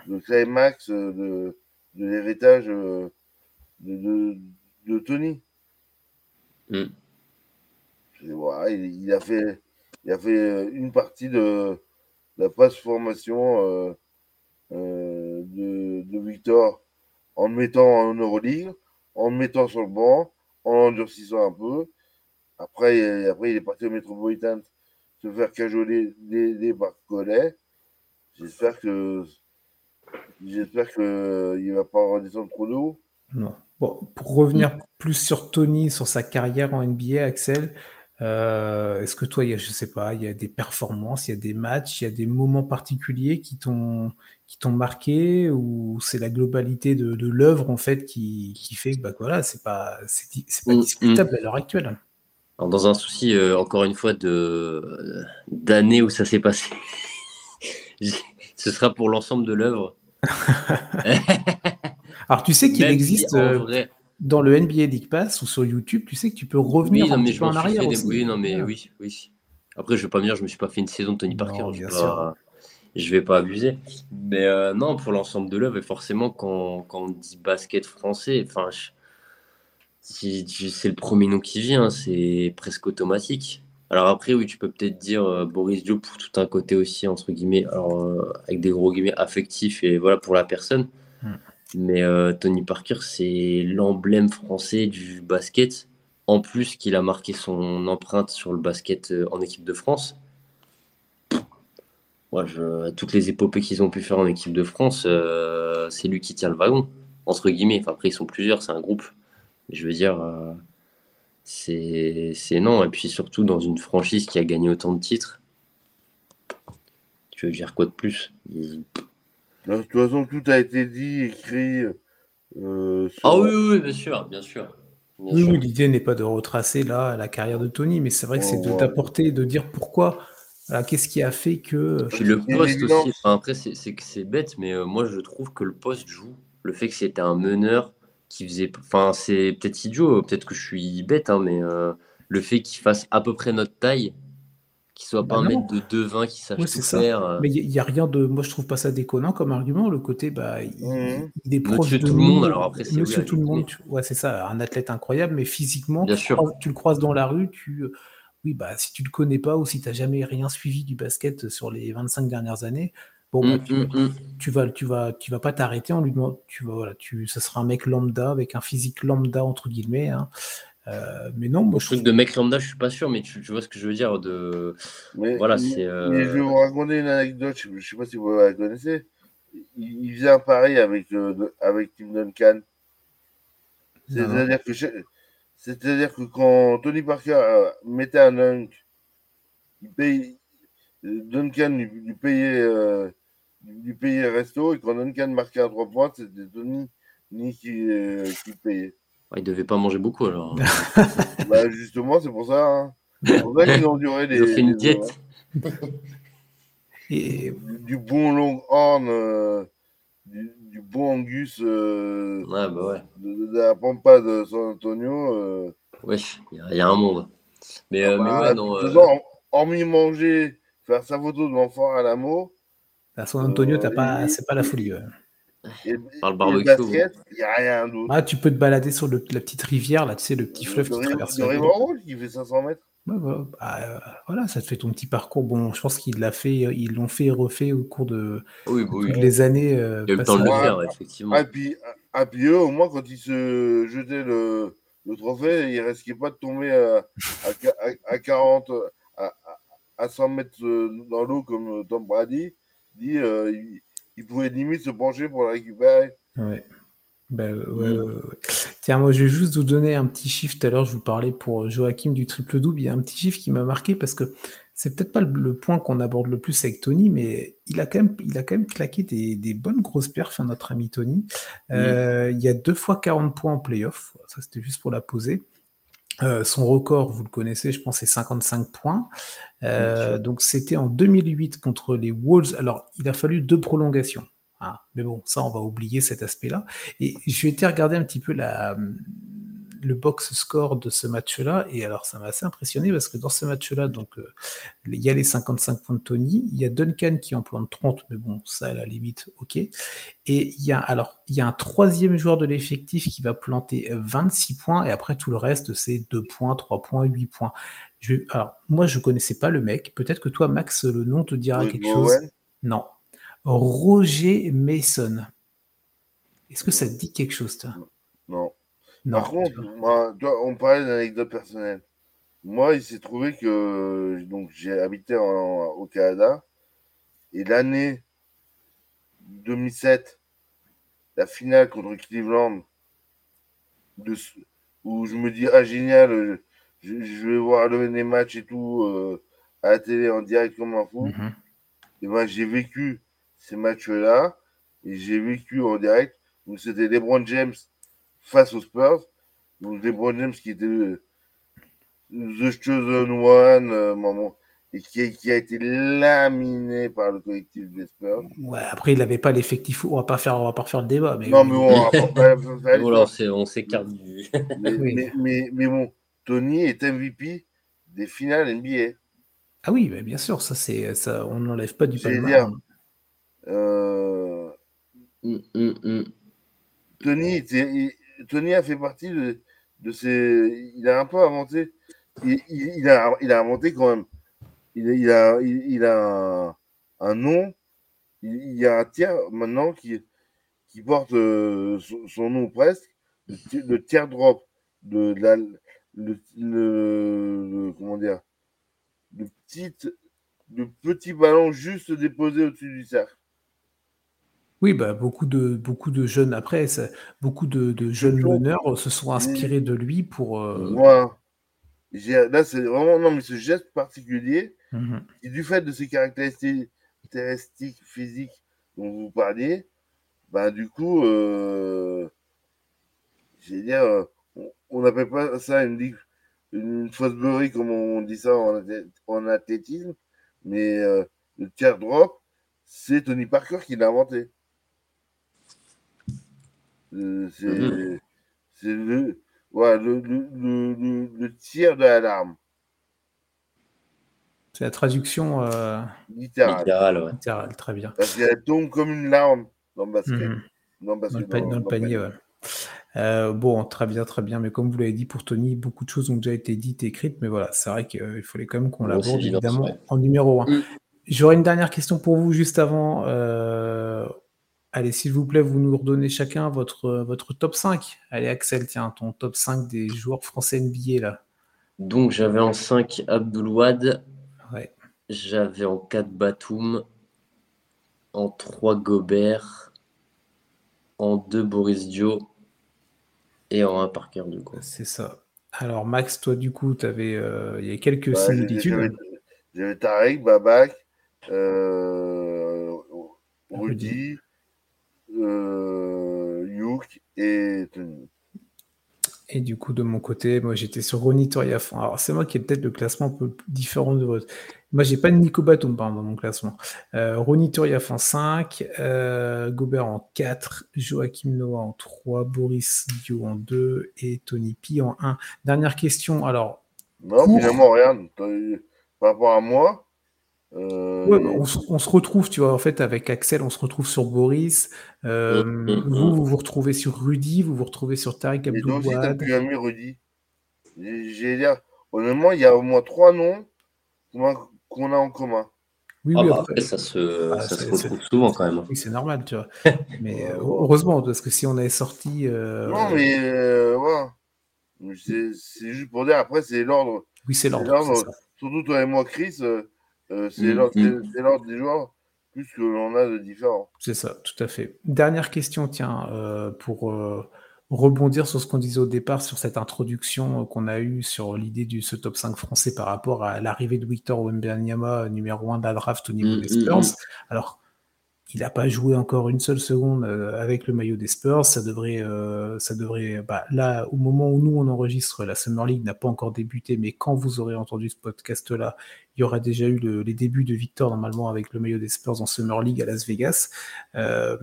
le climax de, de l'héritage de, de, Tony. Mm. il, a fait, il a fait une partie de la passe formation euh, euh, de, de, Victor en le mettant en Euroleague, en le mettant sur le banc, en l'endurcissant un peu. Après, après, il est parti au Metropolitan se faire cajoler des, des Collet. J'espère que j'espère qu'il ne va pas redescendre trop d'eau. Non. Bon, pour revenir plus sur Tony, sur sa carrière en NBA, Axel, euh, est-ce que toi, il y a, je sais pas, il y a des performances, il y a des matchs, il y a des moments particuliers qui t'ont qui t'ont marqué ou c'est la globalité de, de l'œuvre en fait qui, qui, fait que bah voilà, c'est pas c'est, pas mm, mm. discutable à l'heure actuelle? Dans un souci, euh, encore une fois, de d'années où ça s'est passé, ce sera pour l'ensemble de l'œuvre. Alors, tu sais qu'il existe euh, dans le NBA League Pass ou sur YouTube, tu sais que tu peux revenir oui, un peu en arrière. Oui, non, mais oui, oui. Après, je vais pas me dire, je me suis pas fait une saison de Tony Parker. je, vais vais pas abuser. Mais euh, non, pour l'ensemble de l'œuvre, et forcément, quand, quand, on dit basket français, enfin, c'est le premier nom qui vient, c'est presque automatique. Alors après, oui, tu peux peut-être dire euh, Boris Dio pour tout un côté aussi, entre guillemets, alors, euh, avec des gros guillemets affectifs et voilà pour la personne. Hmm. Mais euh, Tony Parker, c'est l'emblème français du basket. En plus qu'il a marqué son empreinte sur le basket en équipe de France. Moi, je, toutes les épopées qu'ils ont pu faire en équipe de France, c'est lui qui tient le wagon, entre guillemets. Enfin, après, ils sont plusieurs, c'est un groupe. Je veux dire, euh, c'est non. Et puis surtout dans une franchise qui a gagné autant de titres, tu veux dire quoi de plus? De toute façon, tout a été dit, écrit. Euh, ah oui, oui, bien sûr, bien sûr. oui, l'idée n'est pas de retracer là la carrière de Tony, mais c'est vrai que c'est de t'apporter, de dire pourquoi, qu'est-ce qui a fait que. Puis le poste aussi, après c'est bête, mais euh, moi je trouve que le poste joue. Le fait que c'était un meneur, qui faisait. Enfin, c'est peut-être idiot, peut-être que je suis bête, hein, mais euh, le fait qu'il fasse à peu près notre taille, qu'il soit pas bah un mètre de 2,20 qui sache tout faire. Euh. Mais il n'y a, rien de. Moi, je trouve pas ça déconnant comme argument. Le côté, bah, il, mmh. est proche de tout le monde. Alors après, c'est Monsieur tout le monde. ouais, c'est ça, un athlète incroyable, mais physiquement, tu, tu, le croises dans la rue, tu oui, bah, si tu le connais pas ou si tu n'as jamais rien suivi du basket sur les 25 dernières années, bon, bah, tu, tu, vas, tu vas, tu vas pas t'arrêter en lui demandant, tu vas, voilà, tu, ça sera un mec lambda avec un physique lambda entre guillemets. Hein. Euh, mais non, moi je truc de mec lambda, je suis pas sûr, mais tu, tu vois ce que je veux dire. De... voilà, c'est. je vais vous raconter une anecdote, je, ne sais pas si vous la connaissez. Il, il faisait un pari avec, euh, avec Tim Duncan. C'est-à-dire que, c'est-à-dire que quand Tony Parker euh, mettait un dunk, il paye, Duncan lui, payait, lui payait resto, et quand Duncan marquait un 3 points, c'était Tony ni qui, qui payait. Ah, il devait pas manger beaucoup alors. bah, justement, c'est pour ça. Hein. C'est pour ça qu'ils ont duré les. Ils ont fait une diète. Et... Du, bon long horn, euh, du, bon Angus euh, ouais, bah ouais. De, la Pampa de San Antonio. Euh... Oui, il y, a un monde. Mais, ah, euh, mais bah, ouais, non. hormis manger, faire sa photo de l'enfant à l'amour. À San Antonio, t'as pas, c'est pas la folie. Par le barbecue. il n'y a rien d'autre. Ah, tu peux te balader sur le, la petite rivière, là, tu sais, le petit fleuve qui traverse. Le River qui fait 500 mètres. bah, euh, voilà, ça te fait ton petit parcours. Bon, je pense qu'ils l'ont fait, ils l'ont fait et refait au cours de oui, bah toutes les années. Euh, il y a eu le temps de le faire, effectivement. Ah, puis, ah, puis eux, au moins, quand ils se jetaient le, le trophée, ils risquaient pas de tomber à, à, à 40, à, à, 100 mètres euh, dans l'eau comme Tom Brady. Dit, euh, il pouvait limite se pencher pour la récupérer. Ouais. Ben, ouais, Tiens, moi, je vais juste vous donner un petit chiffre. Tout à l'heure, je vous parlais pour Joachim du triple-double. Il y a un petit chiffre qui m'a marqué parce que c'est peut-être pas le, point qu'on aborde le plus avec Tony, mais il a quand même, il a quand même claqué des, des bonnes grosses perfs, hein, notre ami Tony. Euh, il y a deux fois 40 points en playoff. Ça, c'était juste pour la poser. Euh, son record, vous le connaissez, je pense, c'est 55 points. Euh, donc c'était en 2008 contre les Wolves. Alors, il a fallu deux prolongations. Hein. Mais bon, ça, on va oublier cet aspect-là. Et je vais été regarder un petit peu la, le box score de ce match-là. Et alors, ça m'a assez impressionné parce que dans ce match-là, donc, euh, il y a les 55 points de Tony, il y a Duncan qui en plante 30, mais bon, ça, à la limite, ok. Et il y a, alors, il y a un troisième joueur de l'effectif qui va planter 26 points, et après, tout le reste, c'est 2 points, 3 points, 8 points. Je, alors, moi, je connaissais pas le mec. Peut-être que toi, Max, le nom te dira quelque chose. Non. Roger Mason. Est-ce que ça te dit quelque chose, toi? Non. Par contre, moi, on parlait d'anecdote personnelle. Moi, il s'est trouvé que donc j'ai habité au Canada et l'année 2007, la finale contre Cleveland, où je me dis ah génial, je, vais voir les matchs et tout euh, à la télé en direct comme un fou. Mm-hmm. Et moi, j'ai vécu ces matchs-là et j'ai vécu en direct. où c'était LeBron James face aux Spurs. Donc LeBron James qui était le, The Chosen One, euh, maman, et qui, qui, a été laminé par le collectif des Spurs. Ouais, après il n'avait pas l'effectif. On va pas faire, on va pas refaire le débat. Mais non, mais on, on s'écarte du. mais, mais, mais, bon, Tony est MVP des finales NBA. Ah oui, bien sûr, ça c'est ça, on n'enlève pas du palmarès. Euh... Mm, mm, mm. Tony, Tony a fait partie de, ces. Il a un peu inventé. Il, a, inventé quand même. Il, a, un, nom. Il, y a un tiers maintenant qui, porte euh, son, nom presque. Le, tiers drop de, la, le, comment dire le petit, le petit ballon juste déposé au-dessus du cercle. Oui, bah, beaucoup de beaucoup de jeunes après, beaucoup de de jeunes meneurs, se sont inspirés de lui pour, euh Moi, là, c'est vraiment non, mais ce geste particulier mmh du fait de ses caractéristiques physiques dont vous parliez, bah, du coup, euh, j'allais dire, euh, on n'appelle pas ça une ligue une Fosbury comme on dit ça en en athlétisme, mais le tiers drop, c'est Tony Parker qui l'a inventé. Mhm. c'est le, voilà, le, le, le, tir de l'alarme. C'est la traduction euh... littérale. ouais. littérale. très bien. Parce qu'elle tombe comme une larme dans le basket. Mhm. Dans, le, dans, le, panier, Euh, bon, très bien, très bien. Mais comme vous l'avez dit pour Tony, beaucoup de choses ont déjà été dites et écrites. Mais voilà, c'est vrai qu'il fallait quand même qu'on l'aborde évidemment en numéro 1. Mm. J'aurais une dernière question pour vous juste avant. Euh, allez, s'il vous plaît, vous nous redonnez chacun votre, votre top 5. Allez, Axel, tiens, ton top 5 des joueurs français NBA là. Donc j'avais en 5 Abdoulouad. Ouais. J'avais en 4 Batum. En 3 Gobert. En 2 Boris Dio et en un Parker, du coup. C'est ça. Alors, Max, toi, du coup, avais, euh, il y a quelques similitudes. J'avais Tarek, Babak, euh, Rudy, euh, Youk et Tony. Et du coup, de mon côté, moi, j'étais sur Ronny Toriafan. Alors, c'est moi qui ai peut-être le classement un peu différent de votre. Moi, j'ai pas de Nico Batum, dans mon classement. Euh, Ronny Toriaf en 5, euh, Gobert en 4, Joachim Noah en 3, Boris Dio en 2 et Tony P en 1. Dernière question. Alors. Non, finalement, rien. Par rapport à moi, euh, bah, on, se retrouve, tu vois, en fait, avec Axel, on se retrouve sur Boris. Euh, mm, mm, vous, mm. vous vous retrouvez sur Rudy, vous vous retrouvez sur Tariq Abdoulouad. Et ami Rudy. J'ai dire, honnêtement, il y a au moins trois noms qu'on a en commun. Oui, ah oui, bah, après, ça se, ah, ça se retrouve souvent quand même. Oui, c'est normal, tu vois. mais euh, heureusement, parce que si on avait sorti. Non, mais voilà. C'est juste pour dire, après, c'est l'ordre. Oui, c'est l'ordre. Surtout toi et moi, Chris. Euh, mm, mm. c'est l'ordre des joueurs plus que l'on a de différents. C'est ça, tout à fait. Dernière question, tiens, euh, pour euh, rebondir sur ce qu'on disait au départ, sur cette introduction qu'on a eue sur l'idée du ce top 5 français par rapport à l'arrivée de Victor Wembanyama, numéro 1 de la draft au niveau mm, des Spurs. Alors, il n'a pas joué encore une seule seconde euh, avec le maillot des Spurs. Ça devrait, euh, ça. Bah, là, au moment où nous on enregistre, la Summer League n'a pas encore débuté, mais quand vous aurez entendu ce podcast-là, il y aura déjà eu les débuts de Victor normalement avec le maillot des Spurs en Summer League à Las Vegas. Euh,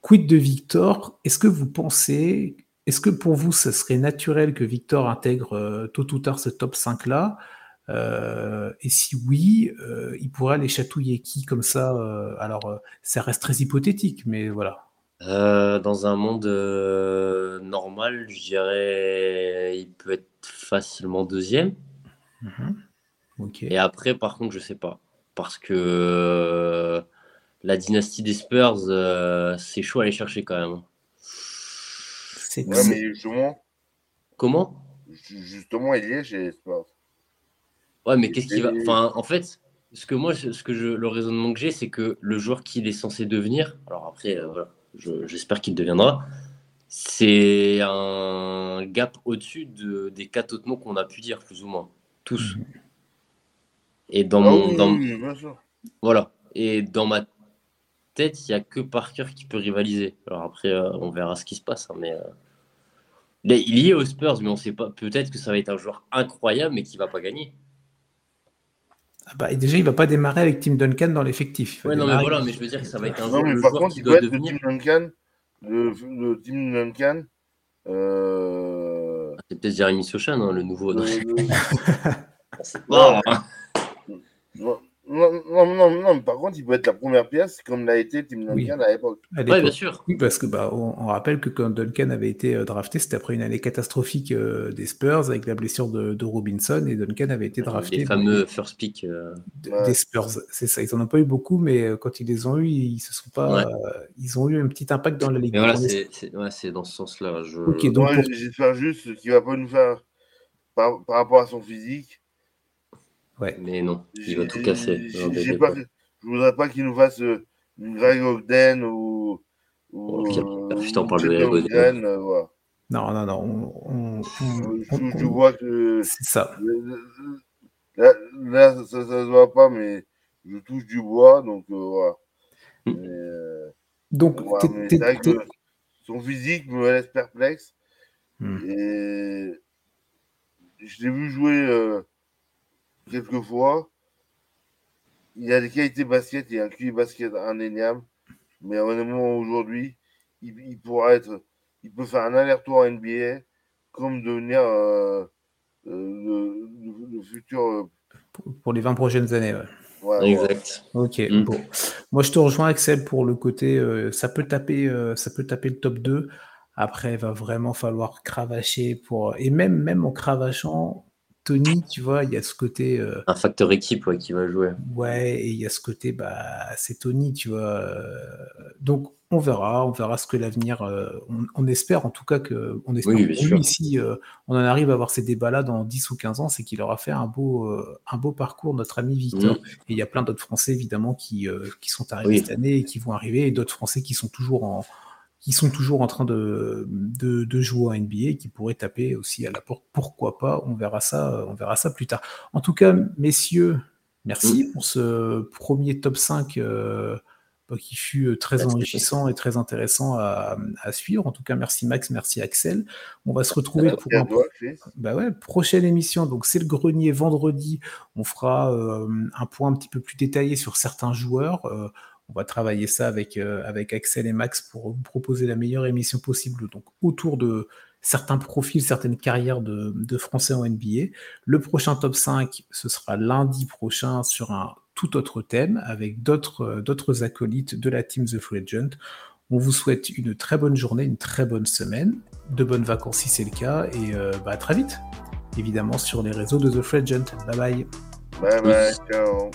quid de Victor? Est-ce que vous pensez, est-ce que pour vous, ce serait naturel que Victor intègre tôt ou tard ce top 5-là euh, et si oui, euh, il pourrait aller chatouiller qui comme ça euh, Alors, ça reste très hypothétique, mais voilà. dans un monde normal, je dirais, il peut être facilement deuxième. Mhm. Et après, par contre, je sais pas, parce que la dynastie des Spurs, c'est chaud à aller chercher quand même. C'est mais justement. Comment? Justement, il y est chez les Spurs. Ouais, mais qu'est-ce qui va. Enfin, en fait, ce que moi, ce que je, le raisonnement que j'ai, c'est que le joueur qu'il est censé devenir, alors après, euh, voilà, j'espère qu'il deviendra, c'est un gap au-dessus de, des quatre autres noms qu'on a pu dire, plus ou moins. Tous. Mhm. Et dans ah mon. voilà. Et dans ma tête, il n'y a que Parker qui peut rivaliser. Alors après, euh, on verra ce qui se passe. Hein, mais. Euh, il y est aux Spurs, mais on sait pas. Peut-être que ça va être un joueur incroyable, mais qui va pas gagner. Ah bah, déjà, il va pas démarrer avec Tim Duncan dans l'effectif. Ouais, non, mais voilà, mais je veux dire que ça va être un non, mais par contre, il doit être devenir... Tim Duncan. Le, Tim Duncan. Euh... C'est peut-être Jeremy Sochan, hein, le nouveau. Euh. Hein. Non, non, non, non, par contre, il peut être la première pièce comme l'a été Tim Duncan à l'époque. Oui, bien sûr. Oui, parce que bah, on, rappelle que quand Duncan avait été euh, drafté, c'était après une année catastrophique euh, des Spurs avec la blessure de, de, Robinson et Duncan avait été drafté. Les fameux first pick euh, des Spurs, c'est ça. Ils en ont pas eu beaucoup, mais quand ils les ont eu, ils se sont pas, ils ont eu un petit impact dans la ligue. voilà, c'est dans ce sens-là. Je... donc j'espère juste qu'il va pas nous faire par, par rapport à son physique mais non, il va tout casser. Je ne voudrais pas qu'il nous fasse euh, une Greg Ogden ou. ou putain, on parle de Ogden. Euh, non, non, non. On, je, vois que. C'est ça. Là, ça ne se voit pas, mais je touche du bois, donc euh, voilà. Hmm. donc, son physique me laisse perplexe. Hmm. Et je l'ai vu jouer quelquefois. Il a des qualités basket et un QI basket indéniable. Mais honnêtement, aujourd'hui, il, pourra être. Il peut faire un aller-retour en NBA comme devenir euh, euh, le, futur. Euh, pour, les 20 prochaines années, exact. Ok, mm. bon. Moi, je te rejoins, Axel, pour le côté. ça, peut taper, ça peut taper le top 2. Après, il va vraiment falloir cravacher pour. Et même, même en cravachant, Tony, tu vois, il y a ce côté. Euh, un facteur équipe qui va jouer. Ouais, et il y a ce côté, bah, c'est Tony, tu vois. Euh, donc, on verra, on verra ce que l'avenir. Euh, on, espère en tout cas que. On espère oui, que lui, si on en arrive à avoir ces débats-là dans 10 ou 15 ans, c'est qu'il aura fait un beau, un beau parcours, notre ami Victor. Mm. Et il y a plein d'autres Français, évidemment, qui, qui sont arrivés cette année et qui vont arriver, et d'autres Français qui sont toujours en qui sont toujours en train de, de, jouer à NBA et qui pourraient taper aussi à la porte. Pourquoi pas? On verra ça, on verra ça plus tard. En tout cas, messieurs, merci pour ce premier top 5 euh, bah, qui fut euh, très enrichissant et très intéressant à, suivre. En tout cas, merci Max, merci Axel. On va se retrouver pour une bah ouais, prochaine émission. Donc, c'est le grenier vendredi. On fera euh, un point un petit peu plus détaillé sur certains joueurs on va travailler ça avec, euh, avec Axel et Max pour vous proposer la meilleure émission possible, donc autour de certains profils, certaines carrières de, Français en NBA. Le prochain top 5, ce sera lundi prochain sur un tout autre thème, avec d'autres, euh, d'autres acolytes de la team The Free Agent. On vous souhaite une très bonne journée, une très bonne semaine, de bonnes vacances si c'est le cas, et euh, bah, à très vite, évidemment sur les réseaux de The Free Agent. Bye bye. Bye bye, ciao.